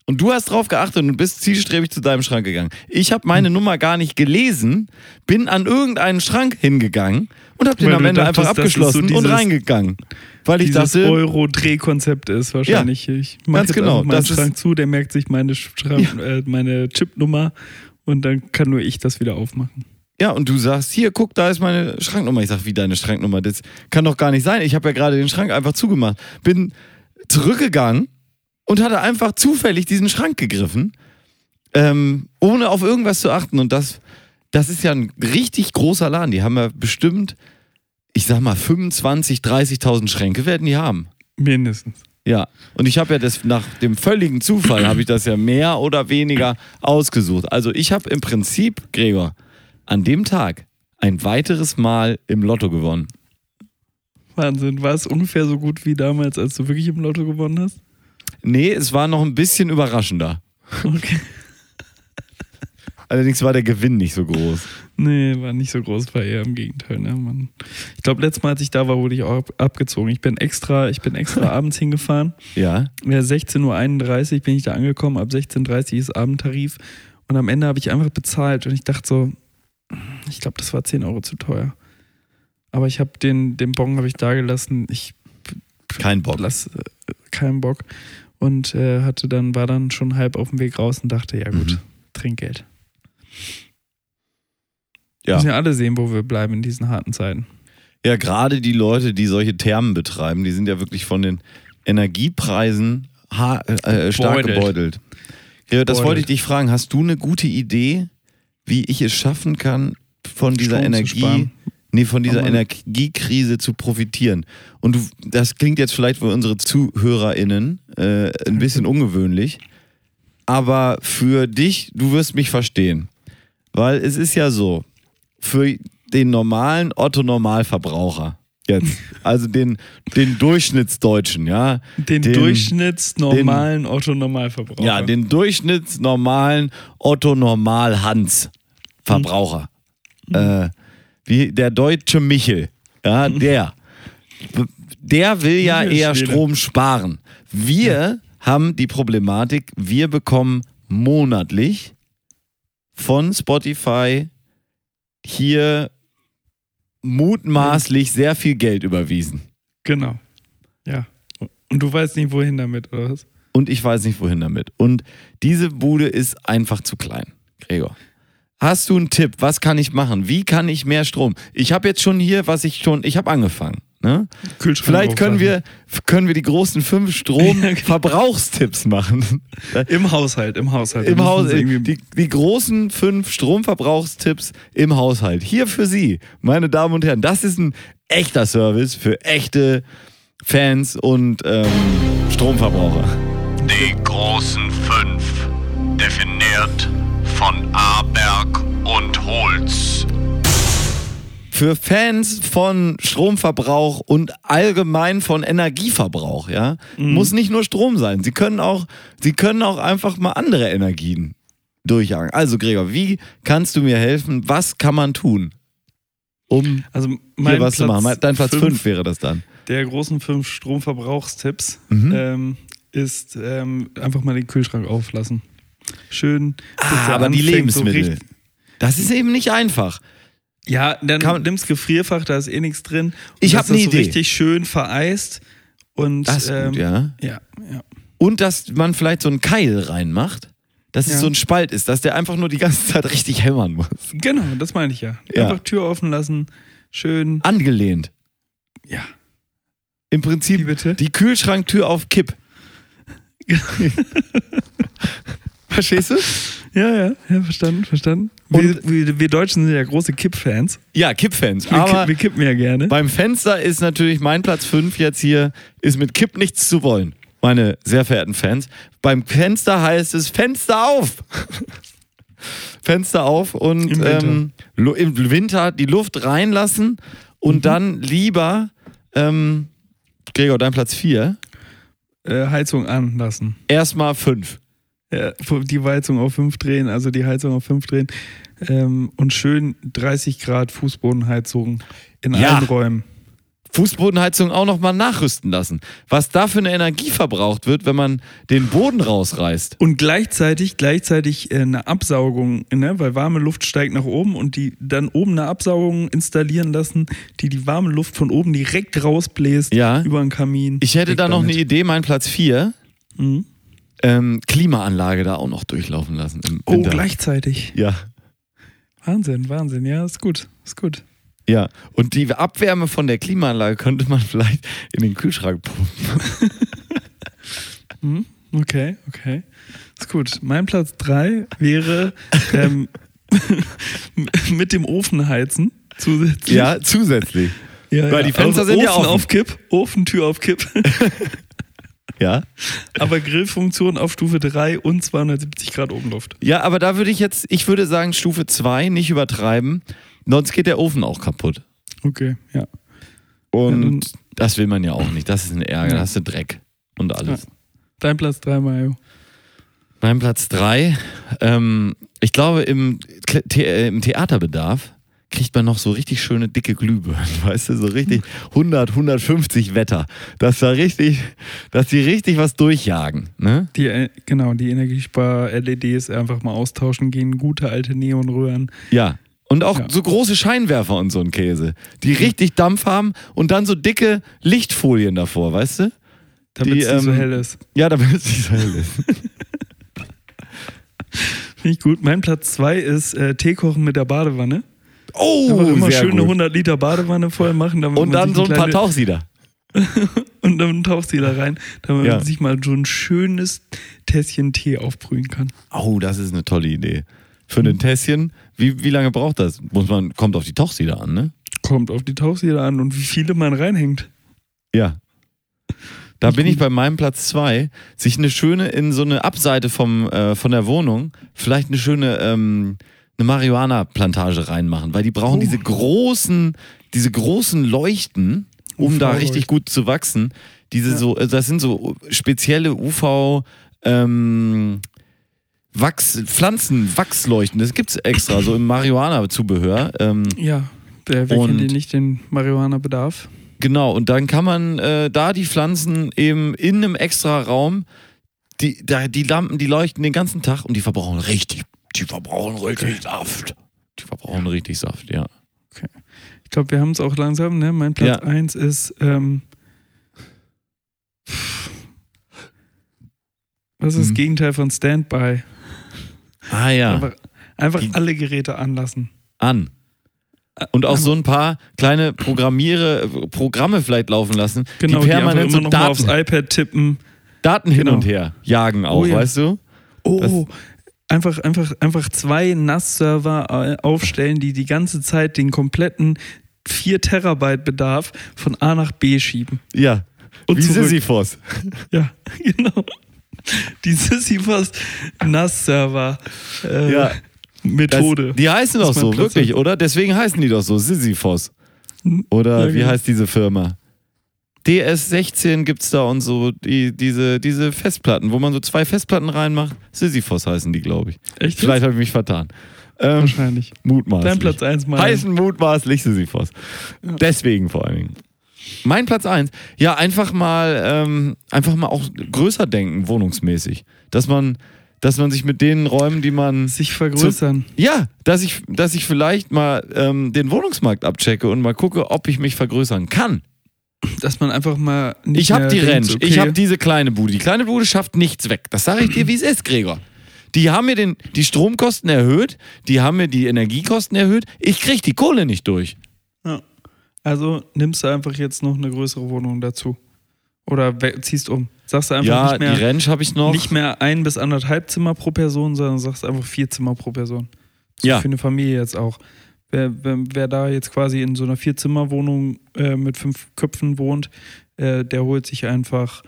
Und du hast drauf geachtet und bist zielstrebig zu deinem Schrank gegangen. Ich habe meine Nummer gar nicht gelesen, bin an irgendeinen Schrank hingegangen und habe den Weil am Ende dachtest, einfach ist so abgeschlossen und dieses- reingegangen. Weil ich Dieses dachte, Euro-Drehkonzept ist wahrscheinlich. Ich mach ganz genau, meinen das Schrank zu, der merkt sich meine, Schrank, äh, meine Chipnummer und dann kann nur ich das wieder aufmachen. Ja, und du sagst, hier, guck, da ist meine Schranknummer. Ich sag, wie deine Schranknummer? Das kann doch gar nicht sein. Ich habe ja gerade den Schrank einfach zugemacht. Bin zurückgegangen und hatte einfach zufällig diesen Schrank gegriffen, ähm, ohne auf irgendwas zu achten. Und das, das ist ja ein richtig großer Laden. Die haben ja bestimmt, ich sag mal, 25, 30.000 Schränke werden die haben. Mindestens. Ja, und ich habe ja das nach dem völligen Zufall habe ich das ja mehr oder weniger ausgesucht. Also ich habe im Prinzip, Gregor, an dem Tag ein weiteres Mal im Lotto gewonnen. Wahnsinn. War es ungefähr so gut wie damals, als du wirklich im Lotto gewonnen hast? Nee, es war noch ein bisschen überraschender. Okay. Allerdings war der Gewinn nicht so groß. Nee, war nicht so groß, war eher im Gegenteil. Ne? Man, ich glaube, letztes Mal, als ich da war, wurde ich auch ab, abgezogen. Ich bin extra, ich bin extra [LAUGHS] abends hingefahren. Ja. Ja, 16.31 Uhr bin ich da angekommen, ab 16.30 Uhr ist Abendtarif. Und am Ende habe ich einfach bezahlt und ich dachte so, ich glaube, das war 10 Euro zu teuer. Aber ich habe den, den Bon habe ich da gelassen. Ich Kein Bock. lass äh, keinen Bock. Und äh, hatte dann, war dann schon halb auf dem Weg raus und dachte, ja gut, Mhm. Trinkgeld. Ja. Müssen ja alle sehen, wo wir bleiben in diesen harten Zeiten. Ja, gerade die Leute, die solche Thermen betreiben, die sind ja wirklich von den Energiepreisen ha äh, stark Gebeutelt. Ja, das wollte ich dich fragen. Hast du eine gute Idee, wie ich es schaffen kann, von dieser Strom Energie, nee, von dieser Energiekrise zu profitieren? Und du, das klingt jetzt vielleicht für unsere ZuhörerInnen äh, ein bisschen ungewöhnlich, aber für dich, du wirst mich verstehen. Weil es ist ja so, für den normalen Otto-Normalverbraucher jetzt, [LAUGHS] also den, den Durchschnittsdeutschen, ja. Den, durchschnittsnormalen Otto-Normalverbraucher. Ja, den durchschnittsnormalen Otto-Normal-Hans-Verbraucher. Äh, wie der deutsche Michel, ja, der. Der will ja eher. Strom sparen. Wir haben die Problematik, wir bekommen monatlich von Spotify hier mutmaßlich sehr viel Geld überwiesen. Genau. Ja. Und du weißt nicht, wohin damit, oder was? Und ich weiß nicht, wohin damit. Und diese Bude ist einfach zu klein, Gregor. Hast du einen Tipp? Was kann ich machen? Wie kann ich mehr Strom? Ich habe jetzt schon hier, was ich schon, ich habe angefangen. Ne? Kühlschrank Vielleicht können wir, können wir die großen fünf Stromverbrauchstipps machen. [LAUGHS] Im Haushalt, im Haushalt. Im Haus, die, die großen fünf Stromverbrauchstipps im Haushalt. Hier für Sie, meine Damen und Herren. Das ist ein echter Service für echte Fans und ähm, Stromverbraucher. Die großen fünf, definiert von Aberg und Holz. Für Fans von Stromverbrauch und allgemein von Energieverbrauch, ja, muss nicht nur Strom sein. Sie können auch, sie können auch einfach mal andere Energien durchjagen. Also Gregor, wie kannst du mir helfen? Was kann man tun, um Also hier was zu machen? Dein Platz 5 wäre das dann. der großen fünf Stromverbrauchstipps Mhm. ähm, ist ähm, einfach mal den Kühlschrank auflassen. Schön. Ah, er aber die so Lebensmittel. richtig- Das ist eben nicht einfach. Ja, dann Kann- nimmst Gefrierfach, da ist eh nichts drin. Ich dass hab ne das so Idee. richtig schön vereist. Und, Das ist ähm, gut, ja. Ja, ja. Und dass man vielleicht so einen Keil reinmacht, dass es Ja. so ein Spalt ist, dass der einfach nur die ganze Zeit richtig hämmern muss. Genau, das meine ich ja. Ja. Einfach Tür offen lassen, schön. Angelehnt. Ja. Im Prinzip Wie bitte? die Kühlschranktür auf Kipp. [LAUGHS] Verstehst du? Ja, ja, ja, verstanden, verstanden. Wir, wir, wir Deutschen sind ja große Kipp-Fans. Ja, Kipp-Fans. Wir, kipp, wir kippen ja gerne. beim Fenster ist natürlich mein Platz 5 jetzt hier, ist mit Kipp nichts zu wollen, meine sehr verehrten Fans. Beim Fenster heißt es Fenster auf. [LAUGHS] Fenster auf und Im Winter. ähm, im Winter die Luft reinlassen und Mhm. dann lieber, ähm, Gregor, dein Platz 4, Äh, Heizung anlassen. erstmal 5. Ja, die Heizung auf 5 drehen, also die Heizung auf 5 drehen. Ähm, und schön 30 Grad Fußbodenheizung in Ja. allen Räumen. Fußbodenheizung auch nochmal nachrüsten lassen. Was da für eine Energie verbraucht wird, wenn man den Boden rausreißt. Und gleichzeitig, gleichzeitig äh, eine Absaugung, ne? weil warme Luft steigt nach oben und die dann oben eine Absaugung installieren lassen, die die warme Luft von oben direkt rausbläst Ja. über den Kamin. Ich hätte da noch eine. Idee, mein Platz 4. Mhm. Ähm, Klimaanlage da auch noch durchlaufen lassen. Im Oh, Winter. gleichzeitig. Ja, Wahnsinn, Wahnsinn. Ja, ist gut, ist gut. ja. Und die Abwärme von der Klimaanlage könnte man [LAUGHS] vielleicht in den Kühlschrank pumpen. Mhm. [LAUGHS] Okay, okay. Ist gut. Mein Platz 3 wäre ähm, [LAUGHS] mit dem Ofen heizen. Zusätzlich. Ja, zusätzlich. ja weil die Fenster sind Ofen ja offen. auf Kipp, Ofentür auf Kipp. Ja. Aber Grillfunktion auf Stufe 3 und 270 Grad Obenluft. Ja, aber da würde ich jetzt, ich würde sagen Stufe 2, nicht übertreiben. Sonst geht der Ofen auch kaputt. Okay, ja. Und Ja, das will man ja auch nicht. Das ist ein Ärger. Ja. Da hast du Dreck und alles. Dein Platz 3, Mario. Mein Platz 3. Ähm, ich glaube, im, The äh, im Theaterbedarf kriegt man noch so richtig schöne dicke Glühbirnen, [LAUGHS] weißt du, so richtig 100, 150 Wetter. Dass da richtig, dass die richtig was durchjagen, ne? Die, äh, genau, die Energiespar-LEDs einfach mal austauschen gehen, gute alte Neonröhren. Ja. Und auch Ja. so große Scheinwerfer und so ein Käse, die richtig Dampf haben und dann so dicke Lichtfolien davor, weißt du? Damit es nicht so ähm, hell ist. Ja, damit es nicht so hell ist. [LAUGHS] [LAUGHS] Finde ich gut. Mein Platz 2 ist äh, Tee kochen mit der Badewanne. Oh, Einfach immer sehr schön eine gut. 100 Liter Badewanne voll machen. Damit Und dann so ein paar Tauchsieder. [LAUGHS] Und dann taucht sie da rein, damit Ja. man sich mal so ein schönes Tässchen Tee aufbrühen kann. Oh, das ist eine tolle Idee. Für ein Tässchen, wie, wie lange braucht das? Muss man, kommt auf die Tauchsieder an, ne? Kommt auf die Tauchsieder an und wie viele man reinhängt. Ja. Da bin ich bei meinem Platz zwei. Sich eine schöne, in so eine Abseite vom, äh, von der Wohnung, vielleicht eine schöne ähm, eine Marihuana-Plantage reinmachen, weil die brauchen Oh. diese großen, diese großen Leuchten, um da UV-Leuchten. richtig gut zu wachsen. Diese so, äh, das sind so spezielle UV, ähm, Wachs, Pflanzen, Wachsleuchten, das gibt's extra, so im Marihuana-Zubehör. Ähm, Ja, wer, kennt den nicht, den Marihuana-Bedarf? Genau, und dann kann man äh, da die Pflanzen eben in einem extra Raum, die, da, die Lampen, die leuchten den ganzen Tag und die verbrauchen richtig, die verbrauchen richtig Saft. Die verbrauchen richtig Saft, ja. Ich glaube, wir haben es auch langsam, ne? Mein Platz Ja. 1 ist, ähm, was ist das Mhm. Gegenteil von Standby? Ah ja, Einfach, einfach Die- alle Geräte anlassen. an. Und auch so ein paar kleine Programmiere, Programme vielleicht laufen lassen, Genau, die die, permanent immer so noch mal aufs Daten, iPad tippen. Daten hin Genau. und her jagen auch, Oh ja. weißt du? Oh, einfach, einfach, einfach zwei NAS-Server äh, aufstellen, die die ganze Zeit den kompletten 4 Terabyte Bedarf von A nach B schieben. Ja. Und Wie zurück. Sisyphos. Ja, [LAUGHS] genau. Die Sisyphos NAS-Server äh, Ja. Methode. Das, die heißen doch so, wirklich, oder? Deswegen heißen die doch so, Sisyphos. Oder Ja, wie genau. heißt diese Firma? DS16 gibt's da und so, die, diese, diese Festplatten, wo man so zwei Festplatten reinmacht. Sisyphos heißen die, glaube ich. Echt? Vielleicht habe ich mich vertan. Ähm, Wahrscheinlich. mutmaßlich. Dein Platz 1 mal. Heißen mutmaßlich Sisyphos. Deswegen vor allen Dingen. Mein Platz 1, ja, einfach mal, ähm, einfach mal auch größer denken, wohnungsmäßig. Dass man, dass man sich mit den Räumen, die man Sich vergrößern. ja, dass ich, dass ich vielleicht mal ähm, den Wohnungsmarkt abchecke und mal gucke, ob ich mich vergrößern kann. Dass man einfach mal nicht Ich habe die denkt, Ranch, okay, ich habe diese kleine Bude. Die kleine Bude schafft nichts weg. Das sage ich dir, wie es ist, Gregor. Die haben mir den, die Stromkosten erhöht, die haben mir die Energiekosten erhöht. Ich krieg die Kohle nicht durch. Ja. Also nimmst du einfach jetzt noch eine größere Wohnung dazu. Oder ziehst um. Sagst du einfach ja, nicht mehr, die Ranch habe ich noch. nicht mehr ein bis anderthalb Zimmer pro Person, sondern sagst einfach vier Zimmer pro Person. So Ja. Für eine Familie jetzt auch. Wer, wer, da jetzt quasi in so einer Vierzimmerwohnung äh, mit fünf Köpfen wohnt, äh, der holt sich einfach,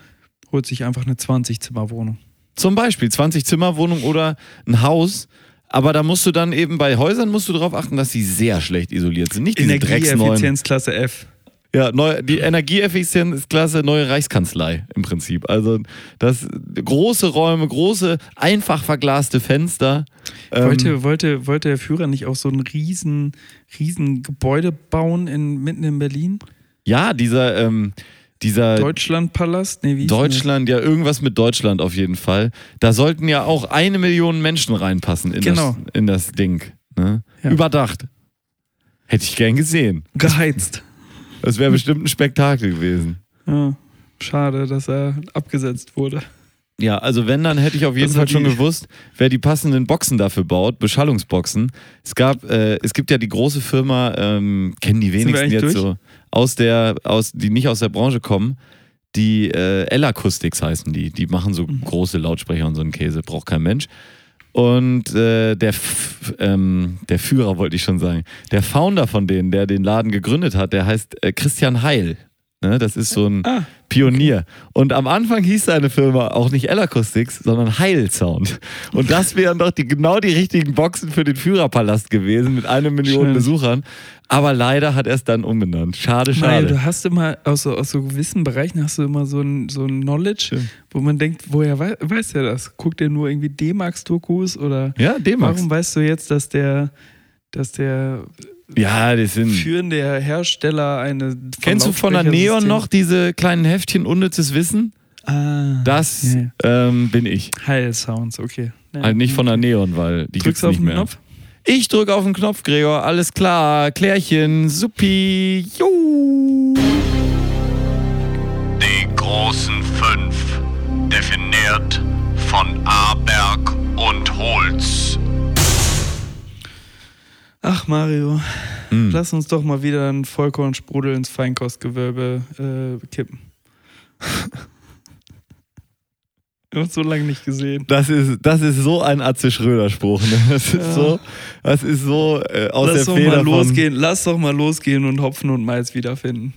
holt sich einfach eine 20-Zimmer-Wohnung. Zum Beispiel 20 Zimmer Wohnung oder ein Haus. Aber da musst du dann eben bei Häusern musst du darauf achten, dass sie sehr schlecht isoliert sind. Nicht diese. Energieeffizienzklasse F. Ja, neu, die Energieeffizienzklasse neue Reichskanzlei im Prinzip. Also das große Räume, große, einfach verglaste Fenster. Ähm, Wollte, wollte, wollte der Führer nicht auch so ein riesen, riesen Gebäude bauen in, mitten in Berlin? ja, dieser, ähm, dieser Deutschlandpalast? Nee, wie Deutschland, ja, irgendwas mit Deutschland auf jeden Fall. Da sollten ja auch eine Million Menschen reinpassen in, Genau. das, in das Ding. Ne? Ja. Überdacht. Hätte ich gern gesehen. Geheizt. Das wäre bestimmt ein Spektakel gewesen. Ja, schade, dass er abgesetzt wurde. Ja, also wenn, dann hätte ich auf jeden Das Fall schon gewusst, wer die passenden Boxen dafür baut, Beschallungsboxen. Es gab, äh, es gibt ja die große Firma, ähm, kennen die wenigsten jetzt durch? so, aus der, aus, die nicht aus der Branche kommen. Die äh, L-Acoustics heißen die. Die machen so Mhm. große Lautsprecher und so einen Käse, braucht kein Mensch. Und äh, der, ähm, der Führer wollte ich schon sagen, der Founder von denen, der den Laden gegründet hat, der heißt äh, Christian Heil. Ne? Das ist so ein Ah, Pionier. Und am Anfang hieß seine Firma auch nicht L-Acoustics, sondern Heilsound. Und das wären doch die, genau die richtigen Boxen für den Führerpalast gewesen mit einer Million Schön. Besuchern. Aber leider hat er es dann umbenannt. Schade, schade. du hast immer aus so, aus so gewissen Bereichen hast du immer so ein, so ein Knowledge, wo man denkt, woher wei weiß der das? Guckt der nur irgendwie D-Max-Dokus oder Ja, D-Max. warum weißt du jetzt, dass der, dass der Ja, das sind. führende Hersteller eine Kennst du von der Neon noch diese kleinen Heftchen Unnützes Wissen? Ah, Das ja. ähm, bin ich. Heil Sounds, okay. Ja. Halt nicht von der Neon, weil die gibt's Drückst du auf nicht den mehr. Knopf? Ich drücke auf den Knopf, Gregor. Alles klar. Klärchen. Supi. Jo. Die großen fünf, definiert von Aberg und Holz. Ach Mario, Hm. lass uns doch mal wieder einen Vollkornsprudel ins Feinkostgewölbe äh, kippen. [LAUGHS] Haben uns so lange nicht gesehen. Das ist, das ist so ein Atze Schröder-Spruch. Ne? Das ist so, das ist so äh, aus Lass der doch Feder mal losgehen, lass doch mal losgehen und Hopfen und Malz wiederfinden.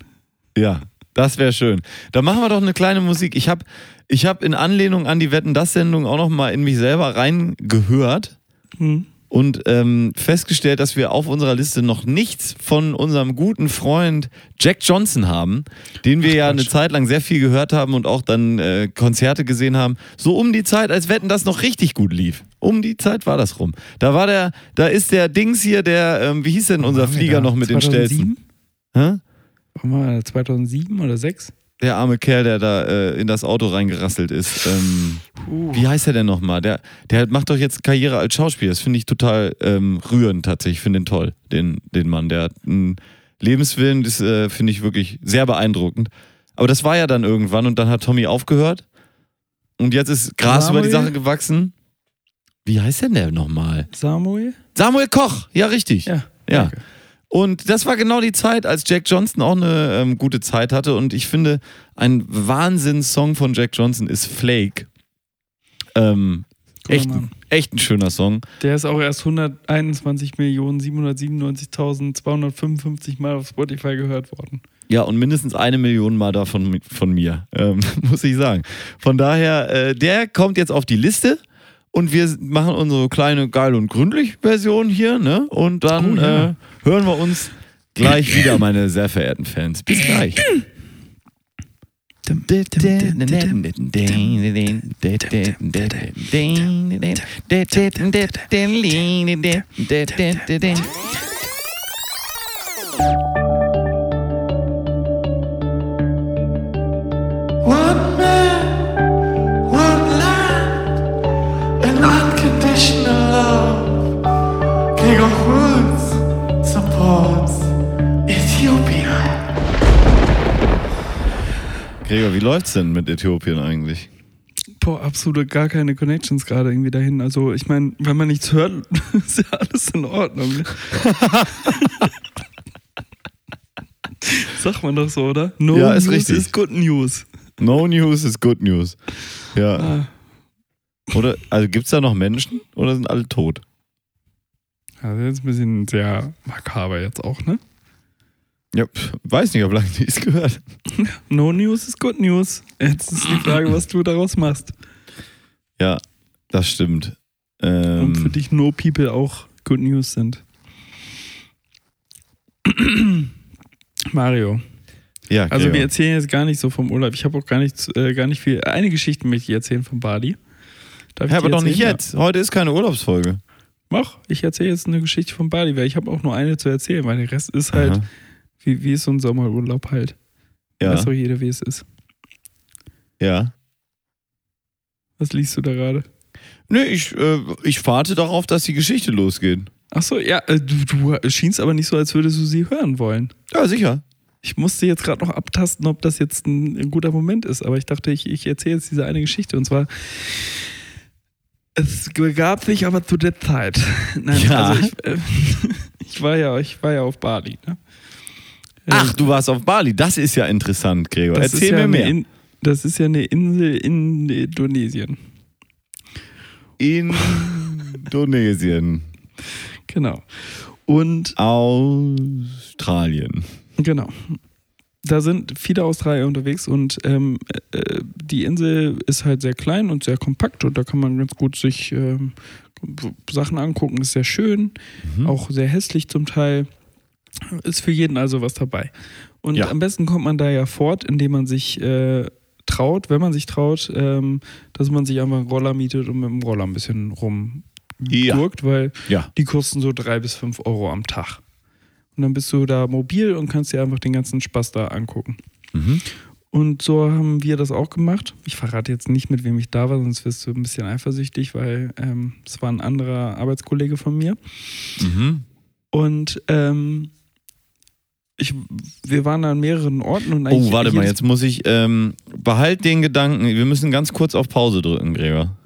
Ja, das wäre schön. Da machen wir doch eine kleine Musik. Ich habe ich hab in Anlehnung an die Wetten das Sendung auch noch mal in mich selber reingehört Hm. Und ähm, festgestellt, dass wir auf unserer Liste noch nichts von unserem guten Freund Jack Johnson haben, den wir ja eine. Zeit lang sehr viel gehört haben und auch dann äh, Konzerte gesehen haben. So um die Zeit, als Wetten das noch richtig gut lief. Um die Zeit war das rum. Da war der, da ist der Dings hier, der, ähm, wie hieß denn unser Flieger noch mit den 2007? Stelzen? Hä? Wann war das? 2007 oder 6? Der arme Kerl, der da äh, in das Auto reingerasselt ist. Ähm, Uh. wie heißt er denn nochmal? Der, der macht doch jetzt Karriere als Schauspieler. Das finde ich total ähm, rührend tatsächlich. Ich finde den toll, den, den Mann. Der hat einen Lebenswillen, das äh, finde ich wirklich sehr beeindruckend. Aber das war ja dann irgendwann und dann hat Tommy aufgehört. Und jetzt ist Gras über die Samuel? Sache gewachsen. Wie heißt denn der nochmal? Samuel? Samuel Koch, ja, richtig. Ja. Ja. danke. Und das war genau die Zeit, als Jack Johnson auch eine ähm, gute Zeit hatte. Und ich finde, ein Wahnsinns-Song von Jack Johnson ist Flake. Ähm, echt, Mann. echt ein schöner Song. Der ist auch erst 121.797.255 Mal auf Spotify gehört worden. Ja, und mindestens eine Million Mal davon von mir, ähm, [LAUGHS] muss ich sagen. Von daher, äh, der kommt jetzt auf die Liste und wir machen unsere kleine geil und gründlich Version hier, ne? Und dann Oh, ja. äh, hören wir uns gleich wieder, meine sehr verehrten Fans. Bis gleich. Gregor, wie läuft's denn mit Äthiopien eigentlich? Boah, absolut gar keine Connections gerade irgendwie dahin. Also, ich meine, wenn man nichts hört, [LAUGHS] ist ja alles in Ordnung. Ne? [LAUGHS] Sagt man doch so, oder? No Ja, ist news richtig. is good news. No news is good news. Ja. Ah, Oder, also gibt's da noch Menschen oder sind alle tot? also jetzt ein bisschen sehr makaber jetzt auch, ne? Ja, weiß nicht, ob lange nichts gehört. [LAUGHS] No news is good news. Jetzt ist die Frage, was du daraus machst. Ja, das stimmt. Ähm, Und für dich No People auch good news sind. [CLEARS THROAT] Mario. ja, Also Gregor. wir erzählen jetzt gar nicht so vom Urlaub. Ich habe auch gar nicht, äh, gar nicht viel. Eine Geschichte möchte ich erzählen von Bali. Darf ich ja, aber doch nicht jetzt. Heute ist keine Urlaubsfolge. Ja. Mach, ich erzähle jetzt eine Geschichte von Bali, weil ich habe auch nur eine zu erzählen, weil der Rest ist halt, Aha. Wie, wie ist so ein Sommerurlaub halt. Ja, Weiß doch jeder, wie es ist. ja. Was liest du da gerade? Nee, ich, äh, ich warte darauf, dass die Geschichte losgeht. Achso, ja, äh, du, du schienst aber nicht so, als würdest du sie hören wollen. Ja, sicher. Ich musste jetzt gerade noch abtasten, ob das jetzt ein, ein guter Moment ist, aber ich dachte, ich, ich erzähle jetzt diese eine Geschichte und zwar. Es begab sich aber zu der Zeit. [LAUGHS] Nein, Ja. also ich, äh, [LAUGHS] ich, war ja, ich war ja auf Bali. Ne? Ach, du warst auf Bali. Das ist ja interessant, Gregor. das Erzähl ja mir mehr. In, das ist ja eine Insel in Indonesien. Indonesien. Genau. Und Australien. Genau. da sind viele Australier unterwegs und ähm, äh, die Insel ist halt sehr klein und sehr kompakt und da kann man ganz gut sich ähm, Sachen angucken. Ist sehr schön, Mhm. auch sehr hässlich zum Teil. Ist für jeden also was dabei. Und Ja. am besten kommt man da ja fort, indem man sich äh, traut, wenn man sich traut, ähm, dass man sich einfach einen Roller mietet und mit dem Roller ein bisschen Ja. rumgurkt, weil Ja. die kosten so drei bis fünf Euro am Tag. Und dann bist du da mobil und kannst dir einfach den ganzen Spaß da angucken. Mhm. Und so haben wir das auch gemacht. Ich verrate jetzt nicht, mit wem ich da war, sonst wirst du ein bisschen eifersüchtig, weil ähm, es war ein anderer Arbeitskollege von mir. Mhm. Und ähm, ich, wir waren an mehreren Orten und eigentlich Oh, warte mal, jetzt muss ich, ähm, behalt den Gedanken, wir müssen ganz kurz auf Pause drücken, Gregor.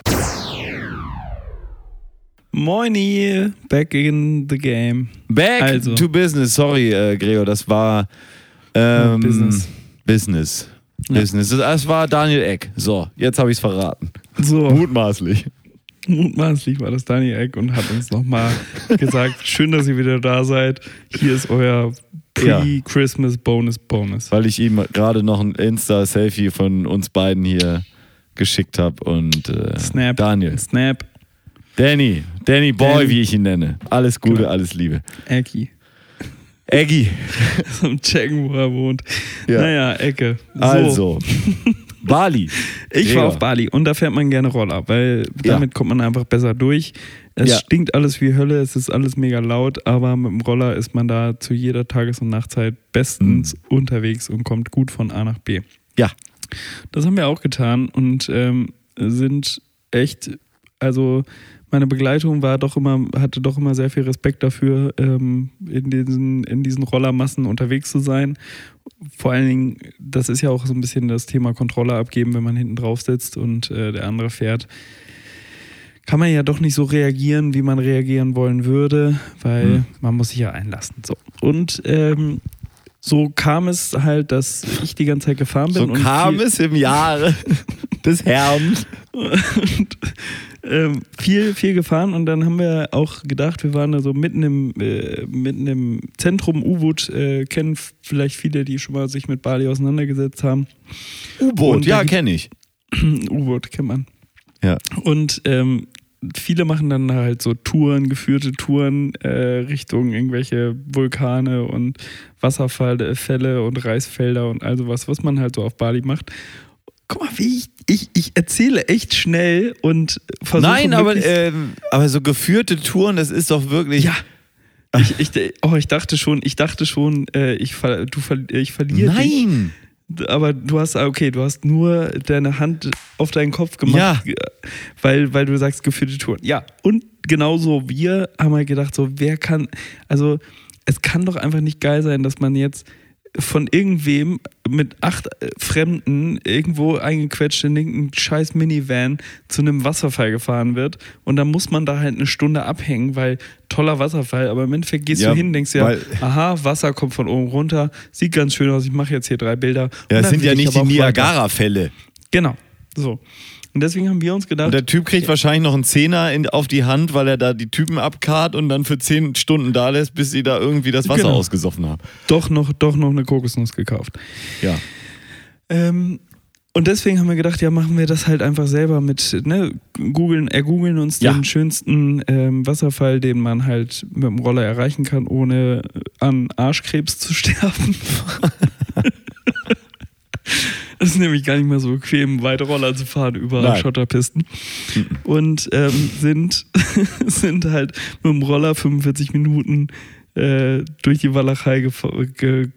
Moini, back in the game. Back Also. to business, sorry, äh, Gregor, das war ähm, Business. Business. Ja. Business. Das, war Daniel Eck. So, jetzt habe ich es verraten. So, Mutmaßlich. mutmaßlich war das Daniel Eck und hat uns nochmal [LAUGHS] gesagt, schön, dass ihr wieder da seid. Hier ist euer. Pre-Christmas Bonus Bonus. Weil ich ihm gerade noch ein Insta-Selfie von uns beiden hier geschickt habe und äh, Snap. Daniel. Snap, Danny. Danny Boy, Danny. wie ich ihn nenne. Alles Gute, Genau. alles Liebe. Ecki. Eggy. [LAUGHS] Zum Checken, wo er wohnt. Ja. Naja, Ecke. So. Also. [LAUGHS] Bali. Ich Gregor. war auf Bali und da fährt man gerne Roller, weil Ja. damit kommt man einfach besser durch. Es Ja. stinkt alles wie Hölle, es ist alles mega laut, aber mit dem Roller ist man da zu jeder Tages- und Nachtzeit bestens unterwegs und kommt gut von A nach B. Ja. Das haben wir auch getan und ähm, sind echt, also meine Begleitung war doch immer, hatte doch immer sehr viel Respekt dafür, ähm, in, diesen, in diesen Rollermassen unterwegs zu sein. Vor allen Dingen, das ist ja auch so ein bisschen das Thema Kontrolle abgeben, wenn man hinten drauf sitzt und äh, der andere fährt. Kann man ja doch nicht so reagieren, wie man reagieren wollen würde, weil Hm. man muss sich ja einlassen. So. Und ähm, so kam es halt, dass ich die ganze Zeit gefahren bin. So und kam es im Jahre [LAUGHS] des Herrn. und, ähm, viel, viel gefahren und dann haben wir auch gedacht, wir waren da so mitten im, äh, mitten im Zentrum U-Boot, äh, kennen vielleicht viele, die schon mal sich mit Bali auseinandergesetzt haben. U-Boot, ja, kenne ich. [CLEARS THROAT] U-Boot kennt man. Ja. Und ähm, viele machen dann halt so Touren, geführte Touren äh, Richtung irgendwelche Vulkane und Wasserfälle Fälle und Reisfelder und all sowas, was man halt so auf Bali macht. Guck mal, wie ich, ich, ich erzähle echt schnell und versuche. Nein, aber, ähm, aber so geführte Touren, das ist doch wirklich. Ja. Ich, ich, oh, ich dachte schon, ich dachte schon, äh, ich, ver, du, ver, ich verliere dich. Aber du hast, ah, okay, du hast nur deine Hand auf deinen Kopf gemacht, Ja. äh, weil, weil du sagst, geführte Touren. Ja, und genauso wir haben halt gedacht, so, wer kann, also es kann doch einfach nicht geil sein, dass man jetzt von irgendwem mit acht äh, Fremden irgendwo eingequetscht in irgendeinen scheiß Minivan zu einem Wasserfall gefahren wird und dann muss man da halt eine Stunde abhängen, weil toller Wasserfall, aber im Endeffekt gehst Ja, du hin, denkst ja, aha, Wasser kommt von oben runter, sieht ganz schön aus, ich mache jetzt hier drei Bilder. Ja, das sind ja ich nicht die. Niagara-Fälle. Genau, so. Und deswegen haben wir uns gedacht, Und der Typ kriegt wahrscheinlich noch einen Zehner in, auf die Hand, weil er da die Typen abkarrt und dann für zehn Stunden da lässt, bis sie da irgendwie das Wasser Genau. ausgesoffen haben. doch noch, doch noch eine Kokosnuss gekauft. Ja. Ähm, und deswegen haben wir gedacht, ja, machen wir das halt einfach selber mit, ne, googeln, ergoogeln uns Ja. den schönsten ähm, Wasserfall, den man halt mit dem Roller erreichen kann, ohne an Arschkrebs zu [LAUGHS] sterben. [LAUGHS] Es ist nämlich gar nicht mehr so bequem, weite Roller zu fahren über Nein. Schotterpisten. Und ähm, sind, [LAUGHS] sind halt mit dem Roller 45 Minuten äh, durch die Walachei gecruised,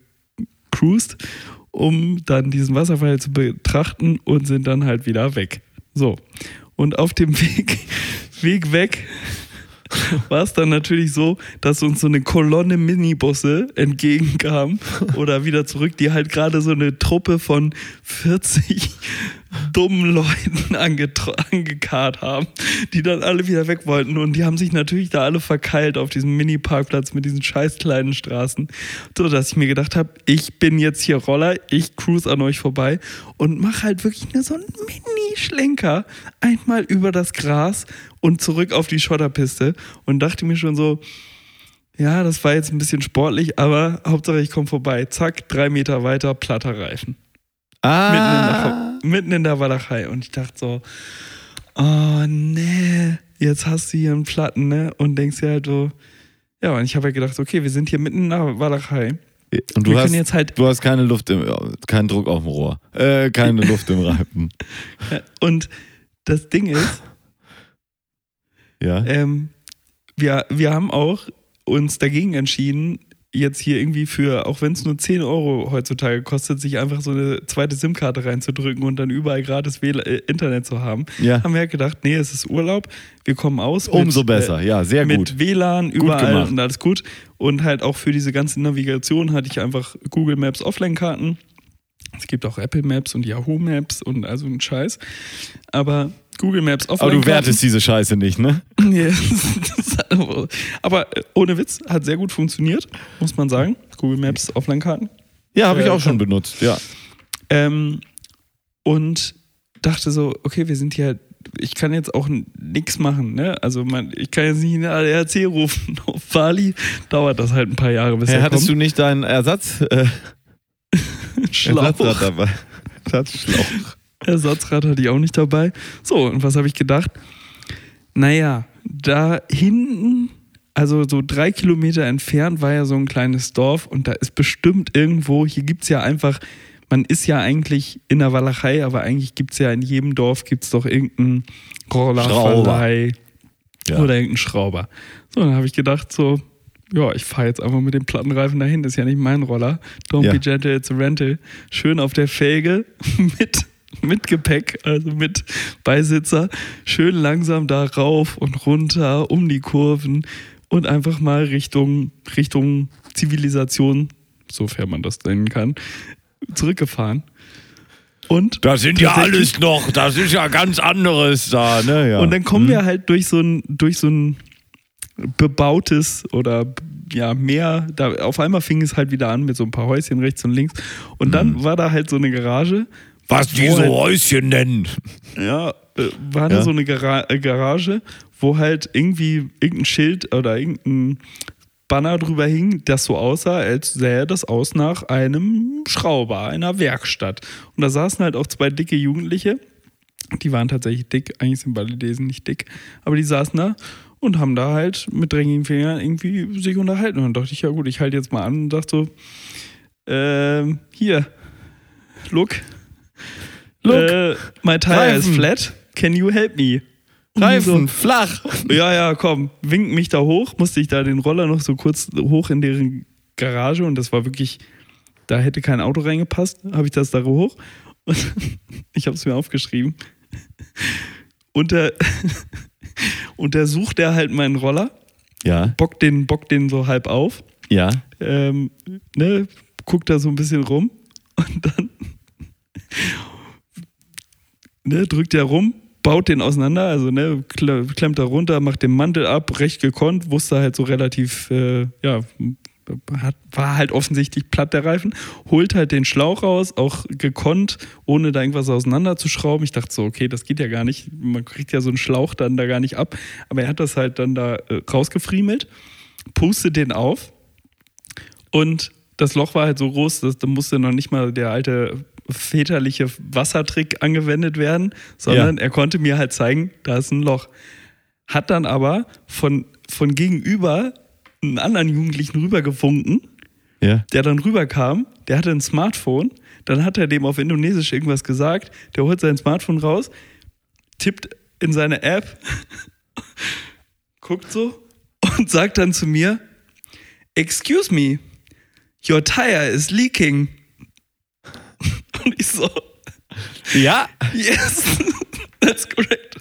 um dann diesen Wasserfall zu betrachten und sind dann halt wieder weg. So. Und auf dem Weg, [LAUGHS] Weg weg [LAUGHS] war es dann natürlich so, dass uns so eine Kolonne Minibusse entgegenkam oder wieder zurück, die halt gerade so eine Truppe von 40 dummen Leuten [LAUGHS] angekarrt haben, die dann alle wieder weg wollten und die haben sich natürlich da alle verkeilt auf diesem Mini-Parkplatz mit diesen scheiß kleinen Straßen, so dass ich mir gedacht habe, ich bin jetzt hier Roller, ich cruise an euch vorbei und mache halt wirklich nur so einen Mini-Schlenker einmal über das Gras und zurück auf die Schotterpiste und dachte mir schon so, ja, das war jetzt ein bisschen sportlich, aber Hauptsache ich komme vorbei. Zack, drei Meter weiter, platter Reifen. Mitten, in Ah. der, mitten in der Walachei. Und ich dachte so, oh nee, jetzt hast du hier einen Platten, ne? Und denkst dir halt so, ja, und ich habe ja gedacht, okay, wir sind hier mitten in der Walachei. Und wir du hast, jetzt halt, du hast keine Luft im, keinen Druck auf dem Rohr. Äh, keine [LAUGHS] Luft im Reifen. und das Ding ist, Ja. ähm, wir, wir haben auch uns dagegen entschieden, jetzt hier irgendwie für, auch wenn es nur 10 Euro heutzutage kostet, sich einfach so eine zweite SIM-Karte reinzudrücken und dann überall gratis WL äh, Internet zu haben. Ja. Haben wir halt gedacht, nee, es ist Urlaub, wir kommen aus. Umso mit, besser. Äh, Ja, sehr mit gut. WLAN überall gemacht. und alles gut. Und halt auch für diese ganze Navigation hatte ich einfach Google Maps Offline-Karten. Es gibt auch Apple Maps und Yahoo Maps und also ein Scheiß. Aber Google Maps Aber Offline-Karten. du wertest diese Scheiße nicht, ne? [LAUGHS] Das ist aber- aber äh, ohne Witz, hat sehr gut funktioniert, muss man sagen. Google Maps Offline-Karten. Ja, habe ich Äh, auch schon benutzt. Ja. Ähm, und dachte so, okay, wir sind hier, ich kann jetzt auch nichts machen, ne? Also man, ich kann jetzt nicht in den ADAC rufen. [LAUGHS] Auf Bali dauert das halt ein paar Jahre, bis Hey, er hattest du kommt. nicht deinen Ersatz, äh, [LAUGHS] Schlauch. Ersatzrad dabei? Ersatzschlauch. Ersatzrad hatte ich auch nicht dabei. So, und was habe ich gedacht? Naja, da hinten, also so drei Kilometer entfernt, war ja so ein kleines Dorf und da ist bestimmt irgendwo, hier gibt es ja einfach, man ist ja eigentlich in der Walachei, aber eigentlich gibt es ja in jedem Dorf gibt es doch irgendeinen Rollerverleih Ja. oder irgendeinen Schrauber. So, dann habe ich gedacht, so, ja, ich fahre jetzt einfach mit dem Plattenreifen dahin, das ist ja nicht mein Roller. Don't Ja. be gentle, it's a rental. Schön auf der Felge [LAUGHS] mit, [LAUGHS] mit Gepäck, also mit Beisitzer, schön langsam da rauf und runter um die Kurven und einfach mal Richtung, Richtung Zivilisation, sofern man das nennen kann, zurückgefahren. Und Das sind ja alles noch, das ist ja ganz anderes da, ne? Ja. und dann kommen Hm. wir halt durch so ein, durch so ein bebautes oder ja, Meer. Da, auf einmal fing es halt wieder an mit so ein paar Häuschen rechts und links. Und dann war da halt so eine Garage. Was die so halt- Häuschen nennen. Ja, äh, war da Ja. so eine Gara äh, Garage, wo halt irgendwie irgendein Schild oder irgendein Banner drüber hing, das so aussah, als sähe das aus nach einem Schrauber, einer Werkstatt. Und da saßen halt auch zwei dicke Jugendliche. Die waren tatsächlich dick, eigentlich sind Balinesen nicht dick, aber die saßen da und haben da halt mit dreckigen Fingern irgendwie sich unterhalten. Und dann dachte ich, ja gut, ich halte jetzt mal an und dachte so, ähm, hier, look, Look, äh, my tire is Reifen. flat, can you help me? Reifen, flach. So, ja, ja, komm, wink mich da hoch, musste ich da den Roller noch so kurz hoch in deren Garage und das war wirklich, da hätte kein Auto reingepasst, habe ich das da hoch und [LAUGHS] ich habe es mir aufgeschrieben. Unter, [LAUGHS] untersucht er halt meinen Roller, Ja, bockt den, bockt den so halb auf, ja. ähm, ne, guckt da so ein bisschen rum und dann ne, drückt er rum, baut den auseinander, also ne, kle- klemmt da runter, macht den Mantel ab, recht gekonnt, wusste halt so relativ, äh, ja, hat, war halt offensichtlich platt der Reifen, holt halt den Schlauch raus, auch gekonnt, ohne da irgendwas auseinanderzuschrauben. Ich dachte so, okay, das geht ja gar nicht, man kriegt ja so einen Schlauch dann da gar nicht ab, aber er hat das halt dann da äh, rausgefriemelt, pustet den auf und das Loch war halt so groß, dass da musste noch nicht mal der alte väterliche Wassertrick angewendet werden, sondern er konnte mir halt zeigen, da ist ein Loch. Hat dann aber von, von gegenüber einen anderen Jugendlichen rübergewunken, Ja. der dann rüberkam, der hatte ein Smartphone, dann hat er dem auf Indonesisch irgendwas gesagt, der holt sein Smartphone raus, tippt in seine App, [LAUGHS] guckt so und sagt dann zu mir, Excuse me, your tire is leaking. Und ich so, Ja. yes, that's correct.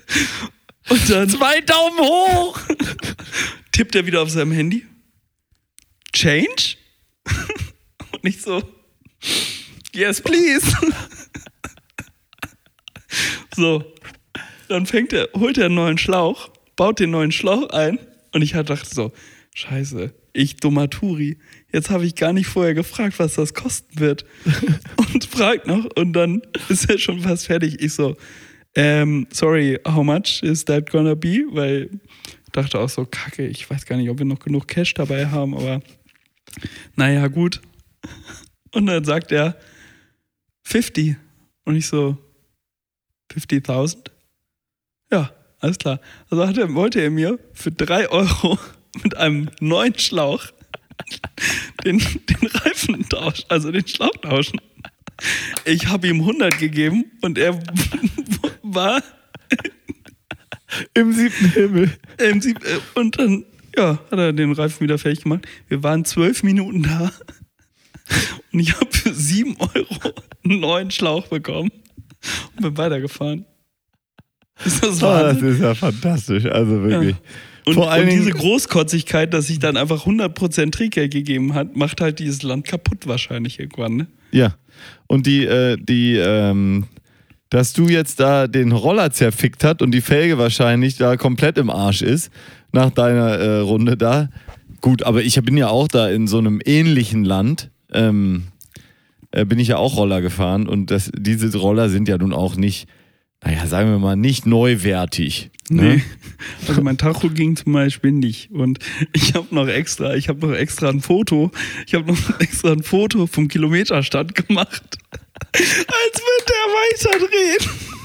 Und dann Zwei Daumen hoch. tippt er wieder auf seinem Handy. Change? Und ich so, yes, please. So, dann fängt er, holt er einen neuen Schlauch, baut den neuen Schlauch ein und ich halt dachte so, scheiße, ich dummer Turi, jetzt habe ich gar nicht vorher gefragt, was das kosten wird. [LAUGHS] und fragt noch und dann ist er schon fast fertig. Ich so, ähm, sorry, how much is that gonna be? Weil ich dachte auch so, kacke, ich weiß gar nicht, ob wir noch genug Cash dabei haben, aber naja, gut. Und dann sagt er 50. Und ich so, 50.000? Ja, alles klar. Also hat er, wollte er mir für 3 Euro [LAUGHS] mit einem neuen Schlauch den, den Reifen tauschen, also den Schlauch tauschen. Ich habe ihm 100 gegeben und er [LAUGHS] war Im siebten Himmel. im Sieb und dann ja, hat er den Reifen wieder fertig gemacht. Wir waren zwölf Minuten da und ich habe für 7 Euro einen neuen Schlauch bekommen und bin weitergefahren. Ist das Oh, das ist ja fantastisch. Also wirklich. Und, Vor allen und diese Großkotzigkeit, dass sich dann einfach 100% Trinkgeld gegeben hat, macht halt dieses Land kaputt wahrscheinlich irgendwann. Ne? Ja. Und die, äh, die, ähm, dass du jetzt da den Roller zerfickt hat und die Felge wahrscheinlich da komplett im Arsch ist, nach deiner äh, Runde da. Gut, aber ich bin ja auch da in so einem ähnlichen Land. Ähm, äh, bin ich ja auch Roller gefahren und das, diese Roller sind ja nun auch nicht, naja, sagen wir mal, nicht neuwertig. Ne? Nee. Also mein Tacho ging zum Beispiel nicht. Und ich habe noch extra, ich habe noch extra ein Foto, ich habe noch [LAUGHS] extra ein Foto vom Kilometerstand gemacht. [LAUGHS] Als würde der weiterdrehen.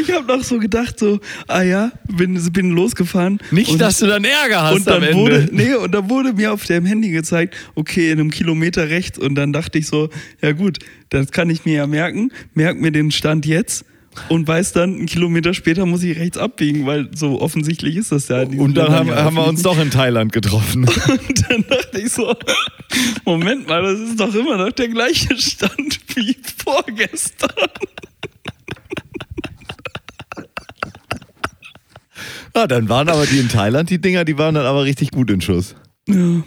Ich habe noch so gedacht, so, ah ja, bin, bin losgefahren. Nicht, und dass du dann Ärger hast und dann am Ende. wurde, nee, und dann wurde mir auf dem Handy gezeigt, okay, in einem Kilometer rechts. Und dann dachte ich so, ja gut, das kann ich mir ja merken. Merk mir den Stand jetzt und weiß dann, einen Kilometer später muss ich rechts abbiegen, weil so offensichtlich ist das ja. und dann haben, haben wir uns doch in Thailand getroffen. [LAUGHS] Und dann dachte ich so, Moment mal, das ist doch immer noch der gleiche Stand wie vorgestern. Ja, dann waren aber die in Thailand, die Dinger, die waren dann aber richtig gut in Schuss. Ja.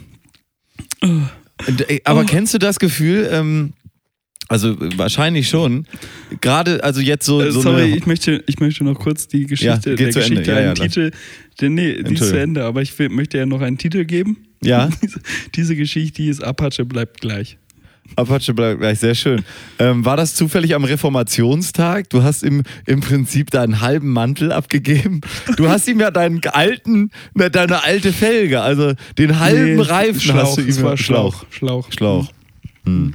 Und, ey, Aber kennst du das Gefühl, ähm, also äh, wahrscheinlich schon, gerade, also jetzt so, Äh, so sorry, ich möchte, ich möchte noch kurz die Geschichte, Ja, der zu Ende. Geschichte Ja, ja, einen Titel, den, nee, die ist zu. Ende, aber ich will, möchte ja noch einen Titel geben. Ja. [LAUGHS] Diese, diese Geschichte, die ist Apache bleibt gleich. Apache bleibt gleich, sehr schön. Ähm, war das zufällig am Reformationstag? Du hast im, im Prinzip deinen halben Mantel abgegeben. Du hast ihm ja deinen alten, ne, deine alte Felge, also den halben Nee, Reifen Schlauch, hast du ihm war Schlauch. Schlauch. Schlauch. Hm.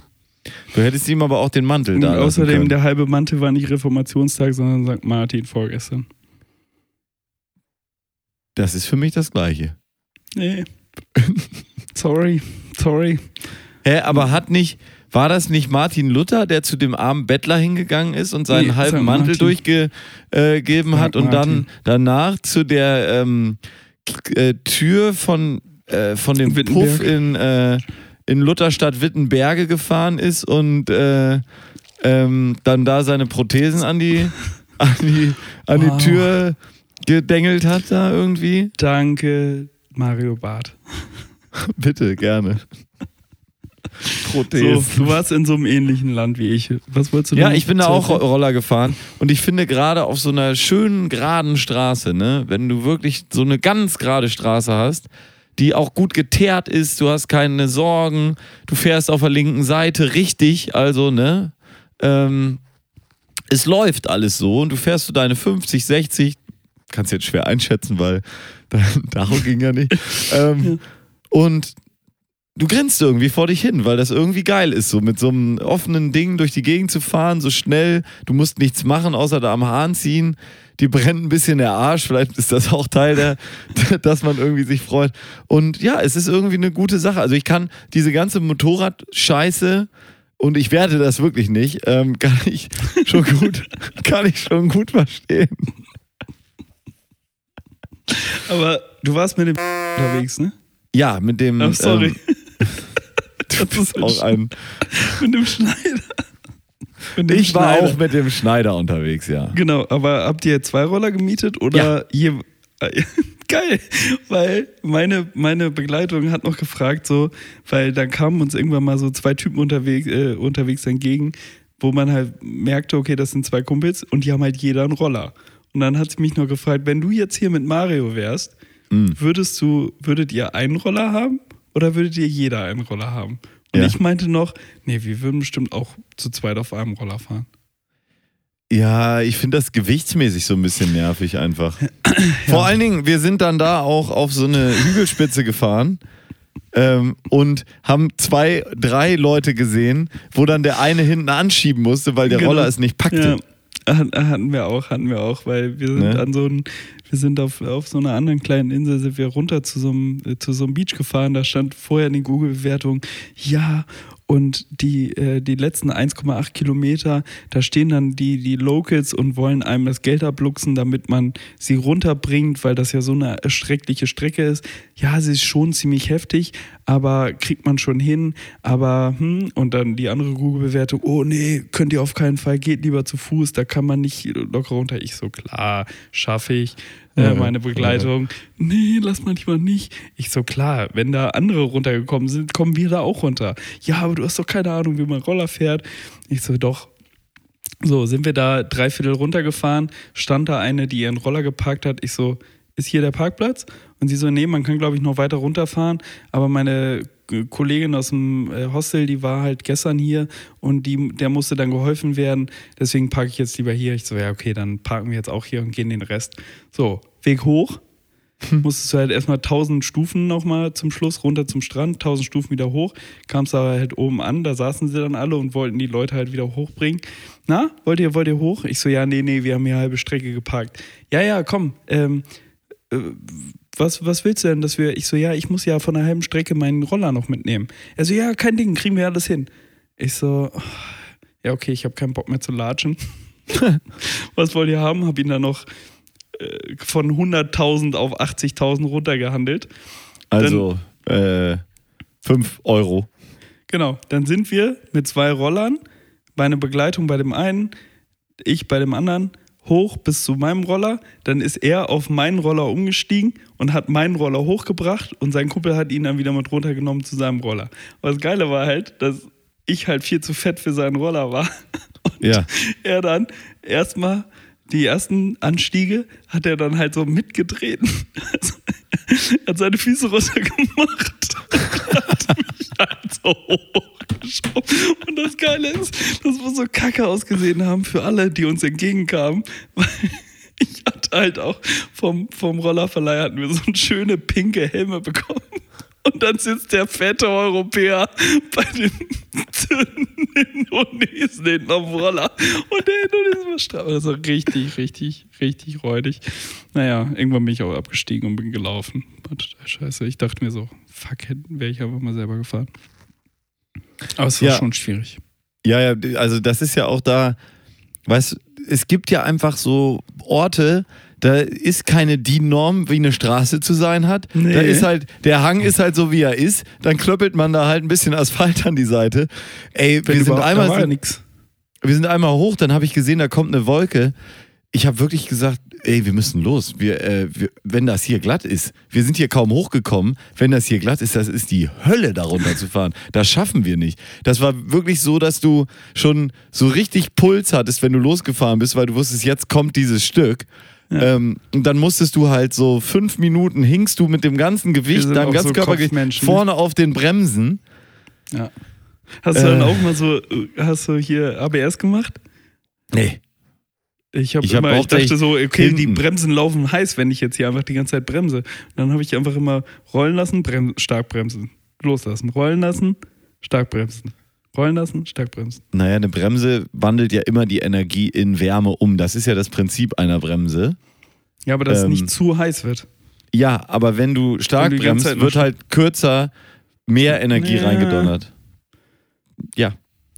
Du hättest ihm aber auch den Mantel Und da lassen außerdem, der halbe Mantel war nicht Reformationstag, sondern St. Martin vorgestern. Das ist für mich das Gleiche. Nee. sorry, sorry. Hä, aber hat nicht, war das nicht Martin Luther, der zu dem armen Bettler hingegangen ist und seinen Nee, halben. Mantel durchgegeben hat St. und dann Martin. danach zu der ähm, äh, Tür von, äh, von dem Wittenberg. Puff in, äh, in Lutherstadt Wittenberge gefahren ist und äh, ähm, dann da seine Prothesen an die, [LAUGHS] an die, an Wow. die Tür gedengelt hat da irgendwie? Danke, Mario Barth. Bitte, gerne. So, Prothesen. du warst in so einem ähnlichen Land wie ich. Was wolltest du Ja, ich bin da auch? Roller gefahren und ich finde gerade auf so einer schönen geraden Straße, ne, wenn du wirklich so eine ganz gerade Straße hast, die auch gut geteert ist, du hast keine Sorgen, du fährst auf der linken Seite richtig, also ne, ähm, es läuft alles so und du fährst so deine 50, 60, kannst jetzt schwer einschätzen, weil [LAUGHS] Tacho ging ja nicht. Ähm, Und du grinst irgendwie vor dich hin, weil das irgendwie geil ist, so mit so einem offenen Ding durch die Gegend zu fahren, so schnell. Du musst nichts machen, außer da am Hahn ziehen. Die brennt ein bisschen der Arsch. Vielleicht ist das auch Teil der, [LAUGHS] dass man irgendwie sich freut. Und ja, es ist irgendwie eine gute Sache. Also ich kann diese ganze Motorrad-Scheiße und ich werte das wirklich nicht, ähm, kann ich schon gut, [LAUGHS] kann ich schon gut verstehen. Aber du warst mit dem [LAUGHS] unterwegs, ne? Ja, mit dem. Ach, sorry. Ähm, du bist auch ein. mit dem Schneider. Mit dem Ich war Schneider. auch mit dem Schneider unterwegs, ja. Genau, aber habt ihr zwei Roller gemietet oder je. [LAUGHS] Geil, weil meine, meine Begleitung hat noch gefragt, so, weil dann kamen uns irgendwann mal so zwei Typen unterwegs, äh, unterwegs entgegen, wo man halt merkte, okay, das sind zwei Kumpels und die haben halt jeder einen Roller. Und dann hat sie mich noch gefragt, wenn du jetzt hier mit Mario wärst, Mhm. würdest du, würdet ihr einen Roller haben oder würdet ihr jeder einen Roller haben? Und Ja. ich meinte noch, nee, wir würden bestimmt auch zu zweit auf einem Roller fahren. Ja, ich finde das gewichtsmäßig so ein bisschen nervig einfach. [CLEARS THROAT] Vor allen Dingen, wir sind dann da auch auf so eine Hügelspitze gefahren ähm, und haben zwei, drei Leute gesehen, wo dann der eine hinten anschieben musste, weil der Genau. Roller es nicht packte. Ja, hat- hatten wir auch, hatten wir auch, weil wir sind Ne? an so einem, wir sind auf, auf so einer anderen kleinen Insel, sind wir runter zu so einem, äh, zu so einem Beach gefahren, da stand vorher in den Google-Bewertungen, ja, und die, äh, die letzten 1,8 Kilometer, da stehen dann die, die Locals und wollen einem das Geld abluchsen, damit man sie runterbringt, weil das ja so eine erschreckliche Strecke ist. Ja, sie ist schon ziemlich heftig, aber kriegt man schon hin. Aber, hm, und dann die andere Google-Bewertung, oh nee, könnt ihr auf keinen Fall, geht lieber zu Fuß, da kann man nicht locker runter. Ich so, klar, schaffe ich. Äh, meine Begleitung, nee, lass mal lieber nicht. Ich so, klar, wenn da andere runtergekommen sind, kommen wir da auch runter. Ja, aber du hast doch keine Ahnung, wie man Roller fährt. Ich so, doch, so, sind wir da dreiviertel runtergefahren, stand da eine, die ihren Roller geparkt hat. Ich so, ist hier der Parkplatz? Und sie so, nee, man kann, glaube ich, noch weiter runterfahren. Aber meine Kollegin aus dem äh, Hostel, die war halt gestern hier und die, der musste dann geholfen werden. Deswegen parke ich jetzt lieber hier. Ich so, ja, okay, dann parken wir jetzt auch hier und gehen den Rest. So, Weg hoch. Musstest du halt erstmal 1000 Stufen nochmal zum Schluss runter zum Strand, 1000 Stufen wieder hoch. Kamst aber halt oben an, da saßen sie dann alle und wollten die Leute halt wieder hochbringen. Na, wollt ihr, wollt ihr hoch? Ich so, ja, nee, nee, wir haben hier halbe Strecke geparkt. Ja, ja, komm, ähm, äh, was, was willst du denn, dass wir, ich so, ja, ich muss ja von einer halben Strecke meinen Roller noch mitnehmen. Er so, ja, kein Ding, kriegen wir alles hin. Ich so, oh, ja, okay, ich habe keinen Bock mehr zu latschen. [LAUGHS] was wollt ihr haben? Hab ihn dann noch äh, von 100.000 auf 80.000 runtergehandelt. Also äh, 5 Euro. Genau, dann sind wir mit zwei Rollern, meine Begleitung bei dem einen, ich bei dem anderen, hoch bis zu meinem Roller. Dann ist er auf meinen Roller umgestiegen und hat meinen Roller hochgebracht und sein Kumpel hat ihn dann wieder mit runtergenommen zu seinem Roller. Das Geile war halt, dass ich halt viel zu fett für seinen Roller war. [LAUGHS] Und Ja. er dann erstmal die ersten Anstiege hat er dann halt so mitgetreten. [LAUGHS] Also, er hat seine Füße runtergemacht. [LAUGHS] hat mich halt [LAUGHS] so hochgeschoben. Und das Geile ist, dass wir so kacke ausgesehen haben für alle, die uns entgegenkamen. Weil ich hatte halt auch vom, vom Rollerverleih hatten wir so eine schöne pinke Helme bekommen. Und dann sitzt der fette Europäer bei den Indonesen hinten auf dem Roller. Und der Indonesen war straff. Das war richtig, richtig, richtig räudig. Naja, irgendwann bin ich auch abgestiegen und bin gelaufen. War total scheiße. Ich dachte mir so, fuck, wäre ich einfach mal selber gefahren. Aber es war Ja. schon schwierig. Ja, ja, also das ist ja auch da, weißt du, es gibt ja einfach so Orte, da ist keine DIN-Norm, wie eine Straße zu sein hat. Nee. Da ist halt, der Hang ist halt so, wie er ist. Dann klöppelt man da halt ein bisschen Asphalt an die Seite. Ey, wir sind, einmal, wir sind einmal hoch, dann habe ich gesehen, da kommt eine Wolke. Ich habe wirklich gesagt, ey, wir müssen los. Wir, äh, wir, wenn das hier glatt ist, wir sind hier kaum hochgekommen. Wenn das hier glatt ist, das ist die Hölle, darunter zu fahren. [LAUGHS] Das schaffen wir nicht. Das war wirklich so, dass du schon so richtig Puls hattest, wenn du losgefahren bist, weil du wusstest, jetzt kommt dieses Stück. Ähm, und dann musstest du halt so fünf Minuten hingst du mit dem ganzen Gewicht, deinem ganzen so Körpergewicht ne? vorne auf den Bremsen. Ja. Hast du dann Äh. auch mal so, äh, hast du hier ABS gemacht? Nee. Ich habe hab immer, ich dachte so, okay, die hinten. Bremsen laufen heiß, wenn ich jetzt hier einfach die ganze Zeit bremse. Und dann habe ich einfach immer rollen lassen, brem stark bremsen, loslassen, rollen lassen, stark bremsen, rollen lassen, stark bremsen. Naja, eine Bremse wandelt ja immer die Energie in Wärme um. Das ist ja das Prinzip einer Bremse. Ja, aber dass es Ähm, nicht zu heiß wird. Ja, aber wenn du stark Wenn die bremst, wird halt kürzer mehr Energie Ja. reingedonnert. Ja.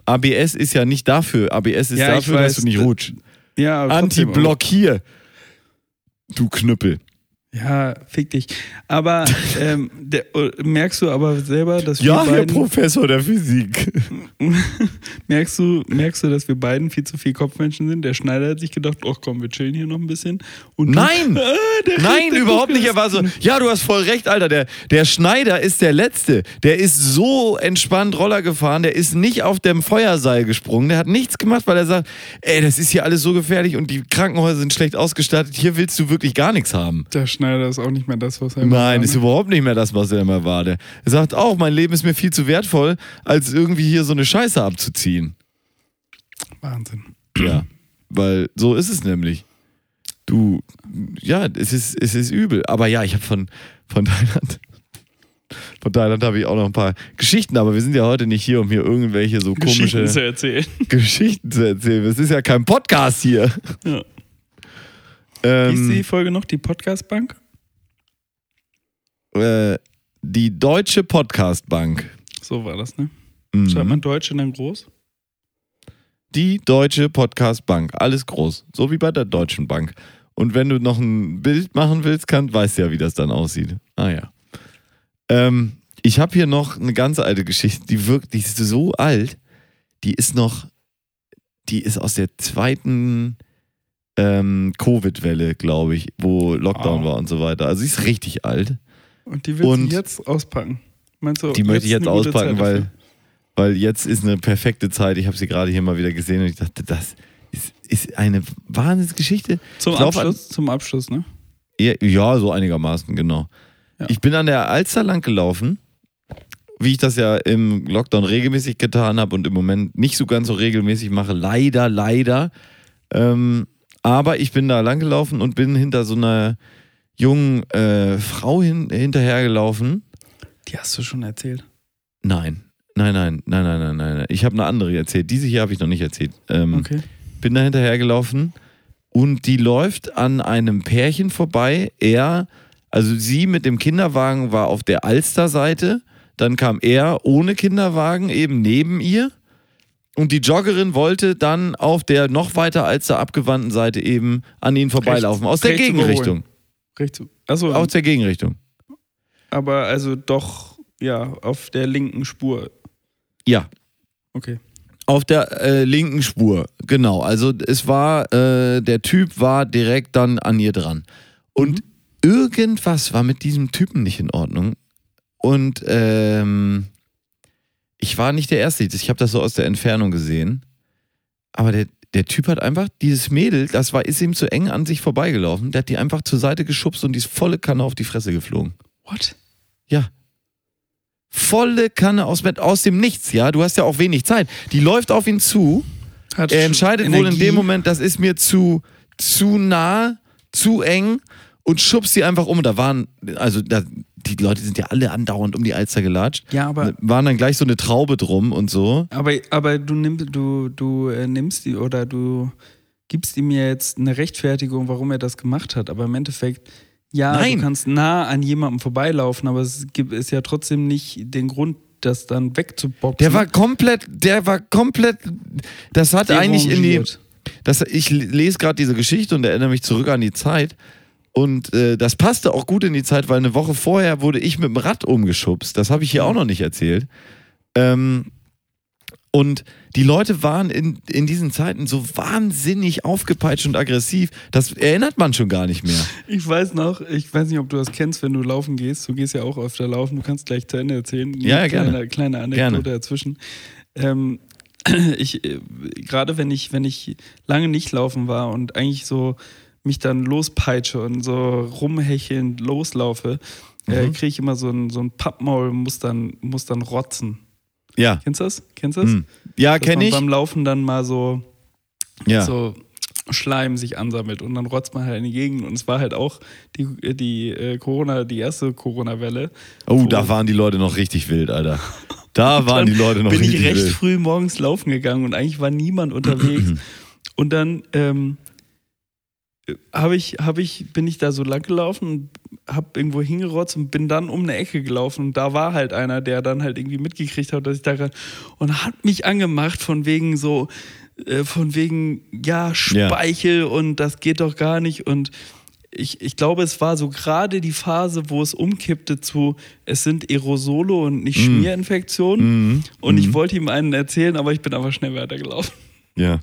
ABS ist ja nicht dafür. ABS ist Ja, dafür, dass weiß, du nicht d- rutschst. Ja, aber trotzdem auch. Anti-Block hier. Du Knüppel. Ja, fick dich. Aber [LAUGHS] ähm, der, äh, merkst du aber selber, dass Ja, wir Herr beiden, Professor der Physik. [LAUGHS] merkst du, merkst du, dass wir beiden viel zu viel Kopfmenschen sind? Der Schneider hat sich gedacht, ach komm, wir chillen hier noch ein bisschen. Und du- Nein! [LAUGHS] Ah, der Nein, überhaupt nicht. Er war so, ja, du hast voll recht, Alter. Der, der Schneider ist der Letzte. Der ist so entspannt Roller gefahren. Der ist nicht auf dem Feuerseil gesprungen. Der hat nichts gemacht, weil er sagt, ey, das ist hier alles so gefährlich und die Krankenhäuser sind schlecht ausgestattet. Hier willst du wirklich gar nichts haben. Der Schneider ist auch nicht mehr das, was er immer Nein, war, ist ne? überhaupt nicht mehr das, was er immer war. Der er sagt auch, mein Leben ist mir viel zu wertvoll, als irgendwie hier so eine Scheiße abzuziehen. Wahnsinn. Ja, weil so ist es nämlich. Du, ja, es ist, es ist übel. Aber ja, ich habe von, von Thailand, von Thailand habe ich auch noch ein paar Geschichten, aber wir sind ja heute nicht hier, um hier irgendwelche so komische Geschichten zu erzählen. Geschichten zu erzählen. Es ist ja kein Podcast hier. Ja. Wie ist die Ähm, Folge noch? Die Podcast-Bank? äh, die Deutsche Podcastbank. So war das, ne? Mhm. Schreibt man Deutsch und dann groß? Die Deutsche Podcastbank. Alles groß. So wie bei der Deutschen Bank. Und wenn du noch ein Bild machen willst, kann, weißt du ja, wie das dann aussieht. Ah ja. Ähm, ich habe hier noch eine ganz alte Geschichte, die wirkt, die ist so alt, die ist noch, die ist aus der zweiten ähm, Covid-Welle, glaube ich, wo Lockdown Wow. war und so weiter. Also sie ist richtig alt. Und die willst Und- du jetzt auspacken? Meinst du, Die möchte ich jetzt auspacken, weil, weil jetzt ist eine perfekte Zeit. Ich habe sie gerade hier mal wieder gesehen und ich dachte, das ist, ist eine Wahnsinnsgeschichte. Zum glaub, Abschluss, zum Abschluss, ne? Ja, ja, so einigermaßen, genau. Ja. Ich bin an der Alster lang gelaufen, wie ich das ja im Lockdown regelmäßig getan habe und im Moment nicht so ganz so regelmäßig mache. Leider, leider. Ähm, aber ich bin da lang gelaufen und bin hinter so einer jungen äh, Frau hin, hinterhergelaufen. Die hast du schon erzählt. Nein, nein, nein, nein, nein, nein, nein. Ich habe eine andere erzählt. Diese hier habe ich noch nicht erzählt. Ähm, Okay. bin da hinterhergelaufen und die läuft an einem Pärchen vorbei. Er, also sie mit dem Kinderwagen war auf der Alster-Seite, dann kam er ohne Kinderwagen eben neben ihr und die Joggerin wollte dann auf der noch weiter Alster abgewandten Seite eben an ihnen vorbeilaufen. Aus der rechts Gegenrichtung. Rechts. Achso, Aus der Gegenrichtung. aber also doch, ja, auf der linken Spur. Ja. Okay. Auf der äh, linken Spur, genau. Also es war, äh, der Typ war direkt dann an ihr dran. Und irgendwas war mit diesem Typen nicht in Ordnung. Und ähm, ich war nicht der Erste, ich habe das so aus der Entfernung gesehen. Aber der, der Typ hat einfach dieses Mädel, das war, ist ihm zu eng an sich vorbeigelaufen, der hat die einfach zur Seite geschubst und die ist volle Kanne auf die Fresse geflogen. What? Ja. Volle Kanne aus, aus dem Nichts, ja. Du hast ja auch wenig Zeit. Die läuft auf ihn zu. Hat Er entscheidet wohl in Energie. dem Moment, das ist mir zu, zu nah, zu eng und schubst sie einfach um. Da waren, also da, die Leute sind ja alle andauernd um die Alster gelatscht. Ja, aber, Waren dann gleich so eine Traube drum und so. aber, aber du, nimm, du, du äh, nimmst die oder du gibst ihm ja jetzt eine Rechtfertigung, warum er das gemacht hat. Aber im Endeffekt, ja, Nein. du kannst nah an jemandem vorbeilaufen, aber es gibt ist ja trotzdem nicht den Grund, das dann wegzuboxen. Der war komplett, der war komplett, das hat eigentlich in die, das, ich lese gerade diese Geschichte und erinnere mich zurück an die Zeit. Und äh, das passte auch gut in die Zeit, weil eine Woche vorher wurde ich mit dem Rad umgeschubst. Das habe ich hier auch noch nicht erzählt. Ähm, und die Leute waren in, in diesen Zeiten so wahnsinnig aufgepeitscht und aggressiv. Das erinnert man schon gar nicht mehr. Ich weiß noch, ich weiß nicht, ob du das kennst, wenn du laufen gehst. Du gehst ja auch öfter laufen, du kannst gleich zu Ende erzählen. Ja, ja, gerne. Kleine, kleine Anekdote Gerne. dazwischen. Ähm, [CLEARS THROAT] ich, äh, gerade wenn ich, wenn ich lange nicht laufen war und eigentlich so mich dann lospeitsche und so rumhechelnd loslaufe, äh, Mhm. kriege ich immer so ein, so ein Pappmaul, muss dann, muss dann rotzen. Ja. Kennst du das? Kennst du das? Hm. Ja, kenne ich. Beim Laufen dann mal so Ja. so Schleim sich ansammelt und dann rotzt man halt in die Gegend und es war halt auch die, die äh, Corona, die erste Corona-Welle. Oh, da waren die Leute noch richtig wild, Alter. [LAUGHS] Da waren die Leute noch bin richtig ich recht wild. früh morgens laufen gegangen und eigentlich war niemand unterwegs. [CLEARS THROAT] und dann ähm, habe ich, hab ich, bin ich da so lang gelaufen und hab irgendwo hingerotzt und bin dann um eine Ecke gelaufen und da war halt einer, der dann halt irgendwie mitgekriegt hat, dass ich da gerade und hat mich angemacht von wegen so, äh, von wegen, ja, Speichel und das geht doch gar nicht und ich, ich glaube, es war so gerade die Phase, wo es umkippte zu, es sind Aerosole und nicht Schmierinfektionen. Mhm. Und ich Mhm. wollte ihm einen erzählen, aber ich bin einfach schnell weitergelaufen. Ja.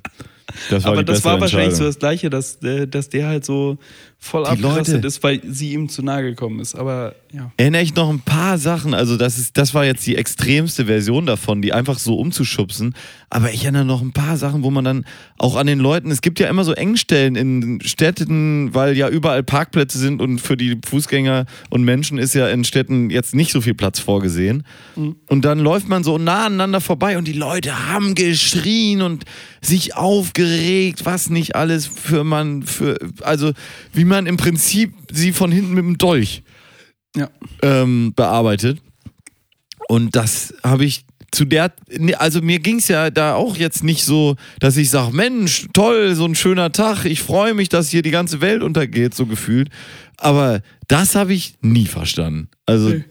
Das war aber das war wahrscheinlich so das Gleiche, dass, äh, dass der halt so voll Die abgerastet Leute- ist, weil sie ihm zu nahe gekommen ist. Aber ja. erinnere ich noch ein paar Sachen. Also, das, ist, das war jetzt die extremste Version davon, die einfach so umzuschubsen. Aber ich erinnere noch ein paar Sachen, wo man dann auch an den Leuten, es gibt ja immer so Engstellen in Städten, weil ja überall Parkplätze sind und für die Fußgänger und Menschen ist ja in Städten jetzt nicht so viel Platz vorgesehen. Und dann läuft man so nah aneinander vorbei und die Leute haben geschrien und sich aufgeregt, was nicht alles für man, für, also wie man im Prinzip sie von hinten mit dem Dolch Ja. ähm, bearbeitet. Und das habe ich zu der, also mir ging es ja da auch jetzt nicht so, dass ich sage, Mensch, toll, so ein schöner Tag, ich freue mich, dass hier die ganze Welt untergeht, so gefühlt. Aber das habe ich nie verstanden. Also Nee.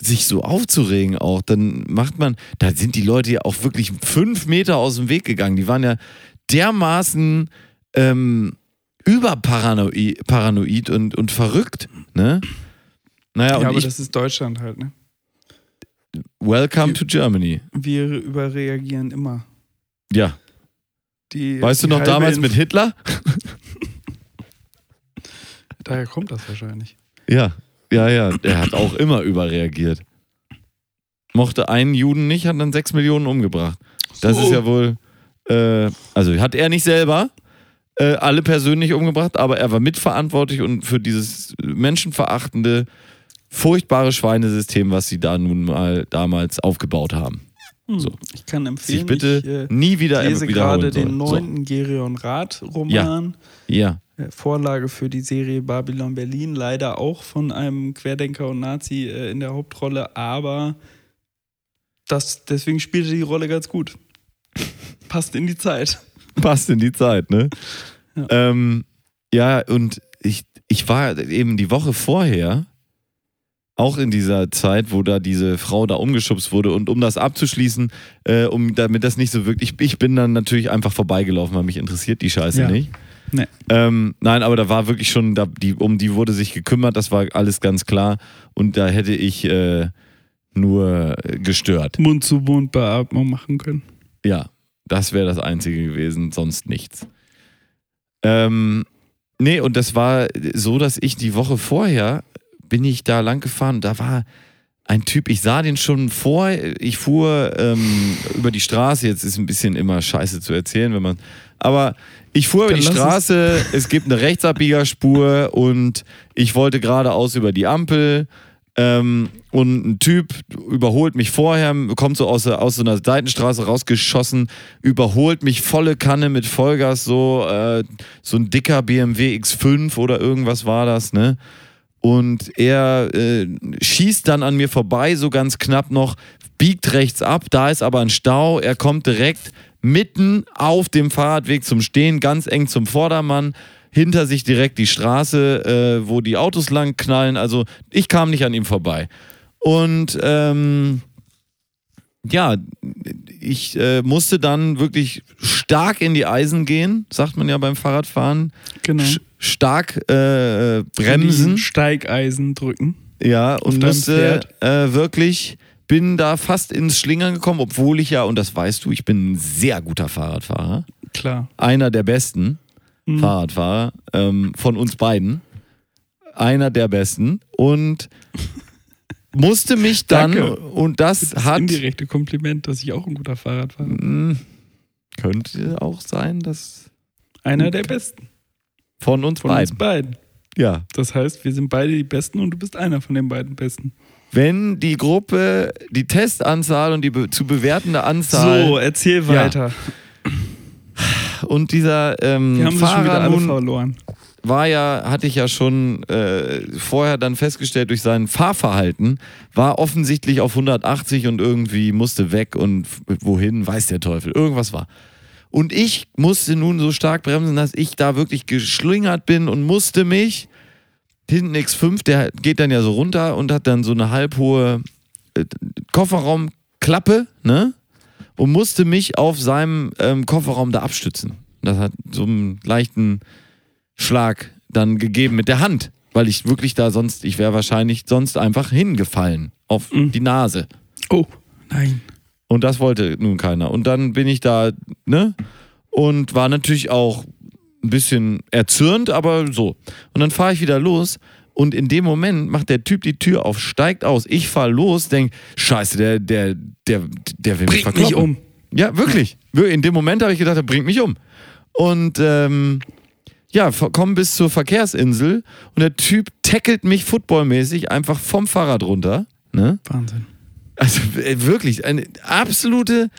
sich so aufzuregen auch, dann macht man, da sind die Leute ja auch wirklich fünf Meter aus dem Weg gegangen. Die waren ja dermaßen ähm, überparanoid paranoid und, und verrückt, ne? Naja, Ja, und aber ich, das ist Deutschland halt, ne? welcome to Germany. Wir überreagieren immer. Ja. Die, Weißt du die noch halbe damals Inf- mit Hitler? [LAUGHS] Daher kommt das wahrscheinlich. Ja, ja, ja. Der hat auch immer überreagiert. Mochte einen Juden nicht, hat dann sechs Millionen umgebracht. Das So. ist ja wohl. Äh, also hat er nicht selber äh, alle persönlich umgebracht, aber er war mitverantwortlich und für dieses menschenverachtende, furchtbare Schweinesystem, was sie da nun mal damals aufgebaut haben. Hm. So. Ich kann empfehlen, Sich bitte ich äh, nie wieder lese gerade den neunten Gerion Rath-Roman. So. Ja. Äh, Vorlage für die Serie Babylon Berlin, leider auch von einem Querdenker und Nazi äh, in der Hauptrolle, aber das, deswegen spielt er die Rolle ganz gut. Passt in die Zeit. [LAUGHS] passt in die Zeit, ne? Ja. Ähm, ja, und ich, ich war eben die Woche vorher auch in dieser Zeit, wo da diese Frau da umgeschubst wurde und um das abzuschließen, äh, um damit das nicht so wirklich, ich bin dann natürlich einfach vorbeigelaufen, weil mich interessiert die Scheiße Ja. nicht. Nee. Ähm, nein, aber da war wirklich schon, da, die, um die wurde sich gekümmert, das war alles ganz klar und da hätte ich äh, nur gestört. Mund-zu-Mund-Beatmung machen können. Ja, das wäre das Einzige gewesen, sonst nichts. Ähm, nee, und das war so, dass ich die Woche vorher bin ich da lang gefahren. Da war ein Typ, ich sah den schon vor, ich fuhr ähm, über die Straße, jetzt ist ein bisschen immer scheiße zu erzählen, wenn man, aber ich fuhr über die lass es. Straße, es gibt eine Rechtsabbiegerspur und ich wollte geradeaus über die Ampel ähm, und ein Typ überholt mich vorher, kommt so aus, aus so einer Seitenstraße rausgeschossen, überholt mich volle Kanne mit Vollgas, so, äh, so ein dicker BMW X5 oder irgendwas war das, ne? Und er äh, schießt dann an mir vorbei, so ganz knapp noch, biegt rechts ab, da ist aber ein Stau, er kommt direkt mitten auf dem Fahrradweg zum Stehen, ganz eng zum Vordermann, hinter sich direkt die Straße, äh, wo die Autos lang knallen, also ich kam nicht an ihm vorbei. Und ähm, ja, ich äh, musste dann wirklich stark in die Eisen gehen, sagt man ja beim Fahrradfahren. Genau. Sch- stark äh, bremsen. Steigeisen drücken. Ja, und musste äh, wirklich, bin da fast ins Schlingern gekommen, obwohl ich ja, und das weißt du, ich bin ein sehr guter Fahrradfahrer. Klar. Einer der besten Mhm. Fahrradfahrer ähm, von uns beiden. Einer der besten. Und musste mich [LAUGHS] dann, Danke. und das, Das hat. indirekte Kompliment, dass ich auch ein guter Fahrradfahrer bin. Hm, könnte auch sein, dass Einer der Besten. von uns Von uns beiden. beiden. Ja. Das heißt, wir sind beide die Besten und du bist einer von den beiden Besten. Wenn die Gruppe, die Testanzahl und die be zu bewertende Anzahl So, erzähl weiter. [LAUGHS] und dieser ähm, Wir haben sie schon wieder Fahrer alle nun verloren. war ja, hatte ich ja schon äh, vorher dann festgestellt durch sein Fahrverhalten, war offensichtlich auf 180 und irgendwie musste weg und wohin, weiß der Teufel, irgendwas war. Und ich musste nun so stark bremsen, dass ich da wirklich geschlingert bin und musste mich, hinten X5, der geht dann ja so runter und hat dann so eine halbhohe äh, Kofferraumklappe, ne? Und musste mich auf seinem ähm, Kofferraum da abstützen. Das hat so einen leichten Schlag dann gegeben mit der Hand, weil ich wirklich da sonst, ich wäre wahrscheinlich sonst einfach hingefallen auf Mhm. die Nase. Oh, nein. Und das wollte nun keiner. Und dann bin ich da, ne? Und war natürlich auch ein bisschen erzürnt, aber so. Und dann fahre ich wieder los. Und in dem Moment macht der Typ die Tür auf, steigt aus. Ich fahre los, denk, scheiße, der, der, der, der will mich Bringt mich um. Ja, wirklich. Wir- In dem Moment habe ich gedacht, er bringt mich um. Und ähm, ja, ver- komm bis zur Verkehrsinsel und der Typ tackelt mich footballmäßig einfach vom Fahrrad runter. Ne? Wahnsinn. Also äh, wirklich, eine absolute,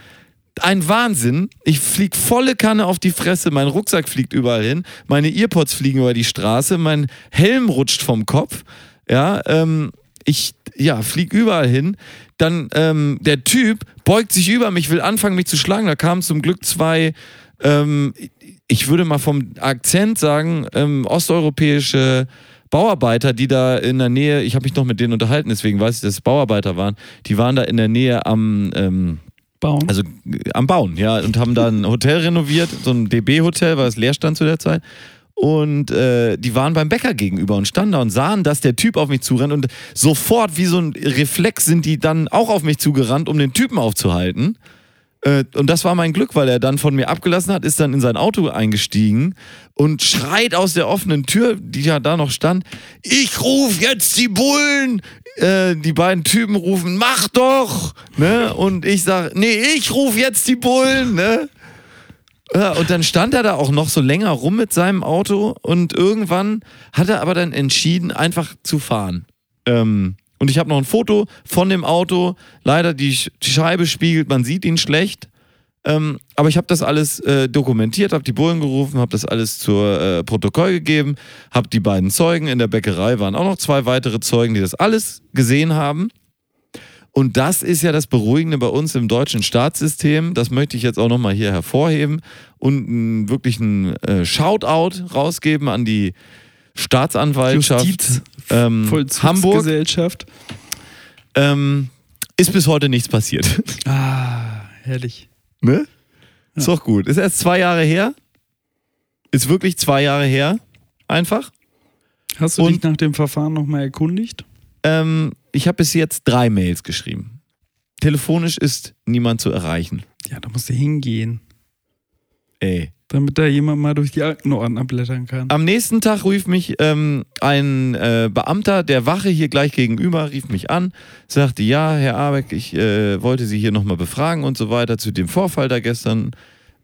ein Wahnsinn. Ich flieg volle Kanne auf die Fresse, mein Rucksack fliegt überall hin, meine Earpods fliegen über die Straße, mein Helm rutscht vom Kopf. Ja, ähm, ich ja, flieg überall hin. Dann ähm, der Typ beugt sich über mich, will anfangen, mich zu schlagen. Da kamen zum Glück zwei, ähm, ich würde mal vom Akzent sagen, ähm, osteuropäische Bauarbeiter, die da in der Nähe, ich habe mich noch mit denen unterhalten, deswegen weiß ich, dass es Bauarbeiter waren, die waren da in der Nähe am, ähm, Bauen. also am Bauen, ja, und haben da ein [LAUGHS] Hotel renoviert, so ein DB-Hotel, weil es leer stand zu der Zeit. Und äh, die waren beim Bäcker gegenüber und standen da und sahen, dass der Typ auf mich zurennt. Und sofort, wie so ein Reflex, sind die dann auch auf mich zugerannt, um den Typen aufzuhalten. Äh, und das war mein Glück, weil er dann von mir abgelassen hat, ist dann in sein Auto eingestiegen und schreit aus der offenen Tür, die ja da noch stand, ich ruf jetzt die Bullen. Äh, die beiden Typen rufen, mach doch! Ne? Und ich sag, nee, ich ruf jetzt die Bullen! Ne? Und dann stand er da auch noch so länger rum mit seinem Auto und irgendwann hat er aber dann entschieden, einfach zu fahren. Ähm, und ich habe noch ein Foto von dem Auto. Leider die, die Scheibe spiegelt, man sieht ihn schlecht. Ähm, aber ich habe das alles äh, dokumentiert, habe die Bullen gerufen, habe das alles zur äh, Protokoll gegeben, habe die beiden Zeugen in der Bäckerei, waren auch noch zwei weitere Zeugen, die das alles gesehen haben. Und das ist ja das Beruhigende bei uns im deutschen Staatssystem. Das möchte ich jetzt auch nochmal hier hervorheben und einen wirklichen äh, Shoutout rausgeben an die Staatsanwaltschaft Justiz, ähm, Hamburg. Ähm, ist bis heute nichts passiert. Ah, herrlich. Ne? Ist doch gut. Ist erst zwei Jahre her. Ist wirklich zwei Jahre her. Einfach. Hast du Und- dich nach dem Verfahren nochmal erkundigt? Ähm, ich habe bis jetzt drei Mails geschrieben. Telefonisch ist niemand zu erreichen. Ja, da musst du hingehen, Ey. Damit da jemand mal durch die Aktenordner blättern kann. Am nächsten Tag rief mich ähm, ein äh, Beamter der Wache hier gleich gegenüber, rief mich an, sagte, ja, Herr Abeck, ich äh, wollte Sie hier nochmal befragen und so weiter zu dem Vorfall da gestern.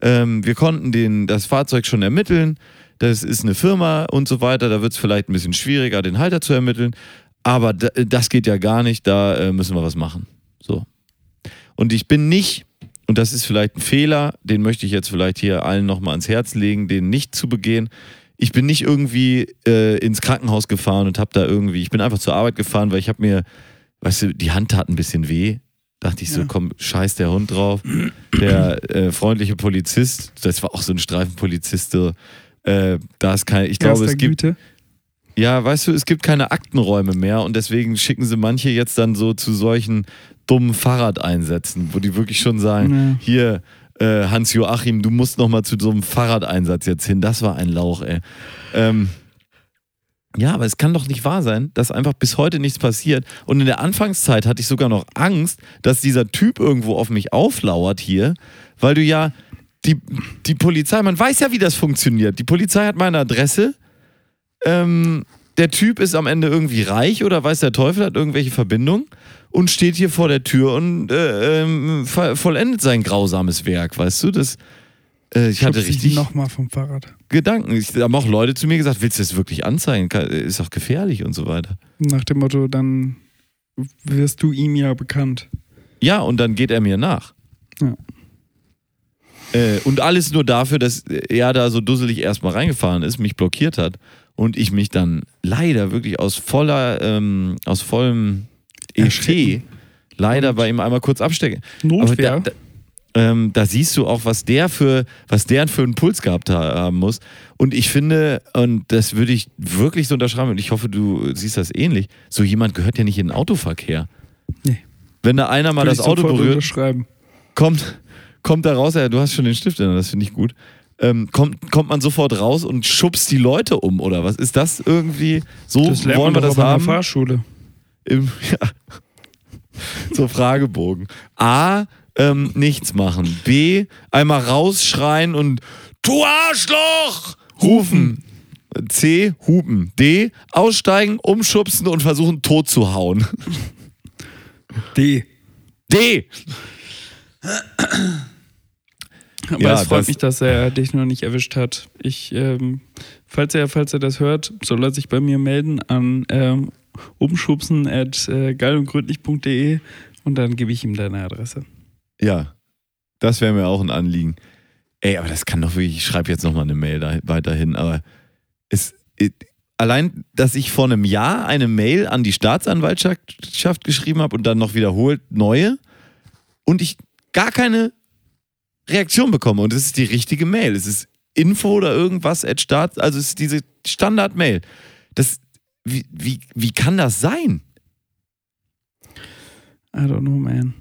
Ähm, wir konnten den, das Fahrzeug schon ermitteln. Das ist eine Firma und so weiter. Da wird es vielleicht ein bisschen schwieriger, den Halter zu ermitteln. Aber da, das geht ja gar nicht. Da äh, müssen wir was machen. So. Und ich bin nicht, und das ist vielleicht ein Fehler, den möchte ich jetzt vielleicht hier allen nochmal ans Herz legen, den nicht zu begehen. Ich bin nicht irgendwie äh, ins Krankenhaus gefahren und habe da irgendwie, ich bin einfach zur Arbeit gefahren, weil ich habe mir, weißt du, die Hand tat ein bisschen weh. Dachte ich so, Ja. komm, scheiß der Hund drauf. Der äh, freundliche Polizist, das war auch so ein Streifenpolizist, so, äh, da ist kein, ich glaube, es gibt, Güte. ja, weißt du, es gibt keine Aktenräume mehr und deswegen schicken sie manche jetzt dann so zu solchen dummen Fahrradeinsätzen, wo die wirklich schon sagen, Ja. hier, äh, Hans-Joachim, du musst noch mal zu so einem Fahrradeinsatz jetzt hin. Das war ein Lauch, ey. Ähm, ja, aber es kann doch nicht wahr sein, dass einfach bis heute nichts passiert. Und in der Anfangszeit hatte ich sogar noch Angst, dass dieser Typ irgendwo auf mich auflauert hier, weil du ja die, die Polizei, man weiß ja, wie das funktioniert. Die Polizei hat meine Adresse. Ähm, der Typ ist am Ende irgendwie reich oder weiß der Teufel, hat irgendwelche Verbindungen und steht hier vor der Tür und äh, ähm, vo- vollendet sein grausames Werk, weißt du? Das, äh, ich hatte Schubst richtig Nochmal vom Fahrrad. Gedanken. Ich, da haben auch Leute zu mir gesagt, willst du das wirklich anzeigen? Kann- Ist doch gefährlich und so weiter. Nach dem Motto, dann wirst du ihm ja bekannt. Ja, und dann geht er mir nach. Ja. Äh, und alles nur dafür, dass er da so dusselig erstmal reingefahren ist, mich blockiert hat und ich mich dann leider wirklich aus voller, ähm, aus vollem ET leider bei ihm einmal kurz abstecke. Notwehr. Da, da, ähm, da siehst du auch, was der für, was der für einen Puls gehabt ha- haben muss. Und ich finde, und das würde ich wirklich so unterschreiben, und ich hoffe, du siehst das ähnlich, so jemand gehört ja nicht in den Autoverkehr. Nee. Wenn da einer mal das ich Auto berührt, kommt, kommt da raus, ja, du hast schon den Stift, in das finde ich gut. Ähm, kommt, kommt man sofort raus und schubst die Leute um, oder was? Ist das irgendwie so? Das wollen wir das doch aber in haben? der Fahrschule. Im, [LAUGHS] ja. So Fragebogen. A, ähm, nichts machen. B, einmal rausschreien und Du Arschloch! Rufen. C. Hupen. D. Aussteigen, umschubsen und versuchen tot zu hauen. D. D. [CLEARS THROAT] [CLEARS THROAT] Aber Ja, es freut das- mich, dass er dich noch nicht erwischt hat. Ich, ähm, falls er, falls er das hört, soll er sich bei mir melden an ähm, umschubsen at äh, geilundgründlich.de und dann gebe ich ihm deine Adresse. Ja, das wäre mir auch ein Anliegen. Ey, aber das kann doch wirklich, ich schreibe jetzt nochmal eine Mail da, weiterhin, aber es, it, allein, dass ich vor einem Jahr eine Mail an die Staatsanwaltschaft geschrieben habe und dann noch wiederholt neue und ich gar keine Reaktion bekomme und es ist die richtige Mail. Es ist Info oder irgendwas at Staat, also es ist diese Standard-Mail. Das, wie, wie, wie kann das sein? I don't know, man.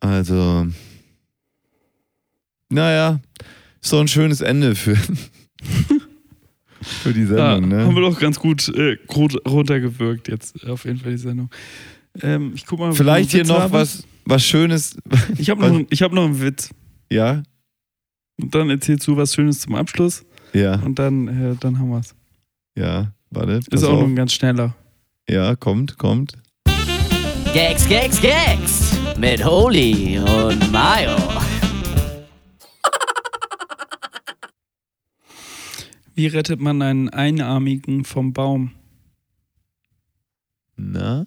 Also, naja, doch ein schönes Ende für, für die Ja, Sendung, haben wir ne? doch ganz gut äh, runtergewirkt jetzt auf jeden Fall die Sendung. Ähm, ich guck mal, Vielleicht hier noch habe. was, was Schönes. Ich habe noch, ich hab noch einen Witz. Ja, Und dann erzählst du was Schönes zum Abschluss ja, und dann, äh, dann haben wir es. ja, warte. Ist auch auf. noch ein ganz schneller. Ja, kommt, kommt. Gags, Gags, Gags mit Holy und Mayo. [LAUGHS] Wie rettet man einen Einarmigen vom Baum? Na,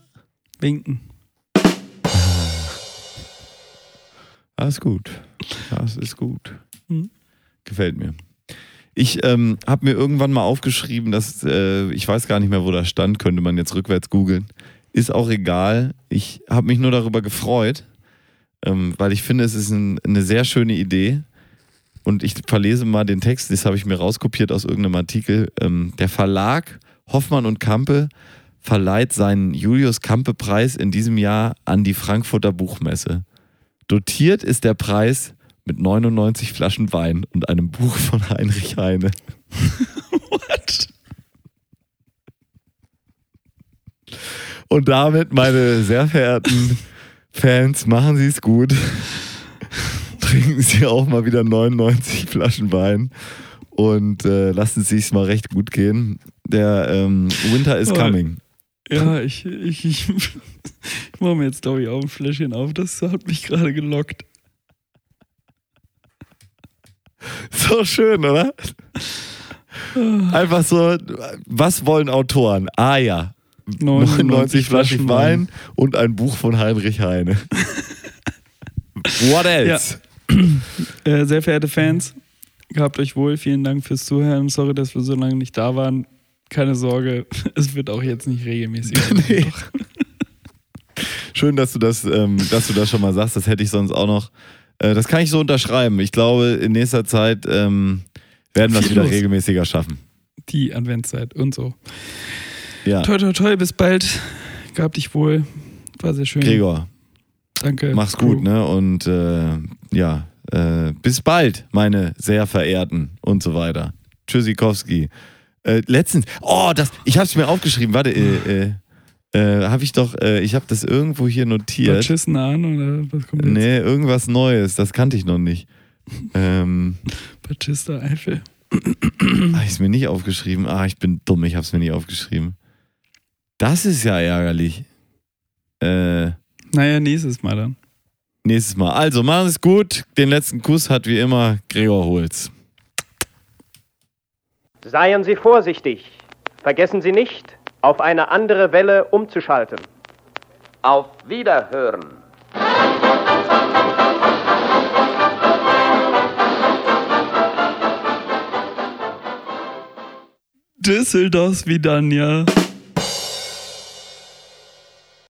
Winken. Das ist gut. Das ist gut. Mhm. Gefällt mir. Ich ähm, habe mir irgendwann mal aufgeschrieben, dass äh, ich weiß gar nicht mehr, wo das stand, könnte man jetzt rückwärts googeln. Ist auch egal. Ich habe mich nur darüber gefreut, ähm, weil ich finde, es ist ein, eine sehr schöne Idee. Und ich verlese mal den Text, das habe ich mir rauskopiert aus irgendeinem Artikel. Ähm, der Verlag Hoffmann und Kampe verleiht seinen Julius Kampe-Preis in diesem Jahr an die Frankfurter Buchmesse. Dotiert ist der Preis mit 99 Flaschen Wein und einem Buch von Heinrich Heine. [LAUGHS] What? Und damit, meine sehr verehrten Fans, machen Sie es gut. Trinken Sie auch mal wieder 99 Flaschen Wein und äh, lassen Sie es mal recht gut gehen. Der ähm, Winter is coming. Ja, ich, ich, ich, ich mache mir jetzt, glaube ich, auch ein Fläschchen auf. Das hat mich gerade gelockt. So schön, oder? Einfach so, was wollen Autoren? Ah ja, 99 Flaschen Wein und ein Buch von Heinrich Heine. [LAUGHS] What else? Äh, sehr verehrte Fans, gehabt euch wohl. Vielen Dank fürs Zuhören. Sorry, dass wir so lange nicht da waren. Keine Sorge, [LAUGHS] es wird auch jetzt nicht regelmäßig. [LAUGHS] Nee. Schön, dass du das, ähm, dass du das schon mal sagst. Das hätte ich sonst auch noch. Äh, das kann ich so unterschreiben. Ich glaube, in nächster Zeit ähm, werden wir es wieder los. regelmäßiger schaffen. Die Adventszeit und so. Ja, Toi, toi, toi, bis bald. Gehabt dich wohl. War sehr schön. Gregor, Danke. mach's Crew. gut, ne? Und äh, ja, äh, bis bald, meine sehr verehrten und so weiter. Tschüssikowski. Äh, letztens, oh, das, ich hab's mir aufgeschrieben. Warte, äh, äh, äh, habe ich doch, äh, ich habe das irgendwo hier notiert. Batschissen an oder was kommt jetzt? Nee, irgendwas Neues, das kannte ich noch nicht. ähm, Batista Eifel. habe ich es mir nicht aufgeschrieben? Ah, ich bin dumm, ich habe es mir nicht aufgeschrieben. Das ist ja ärgerlich. Äh, Naja, nächstes Mal dann. nächstes Mal. Also, machen es gut. Den letzten Kuss hat wie immer Gregor Holz. Seien Sie vorsichtig. Vergessen Sie nicht, auf eine andere Welle umzuschalten. Auf Wiederhören. Düsseldorf wie dann, ja.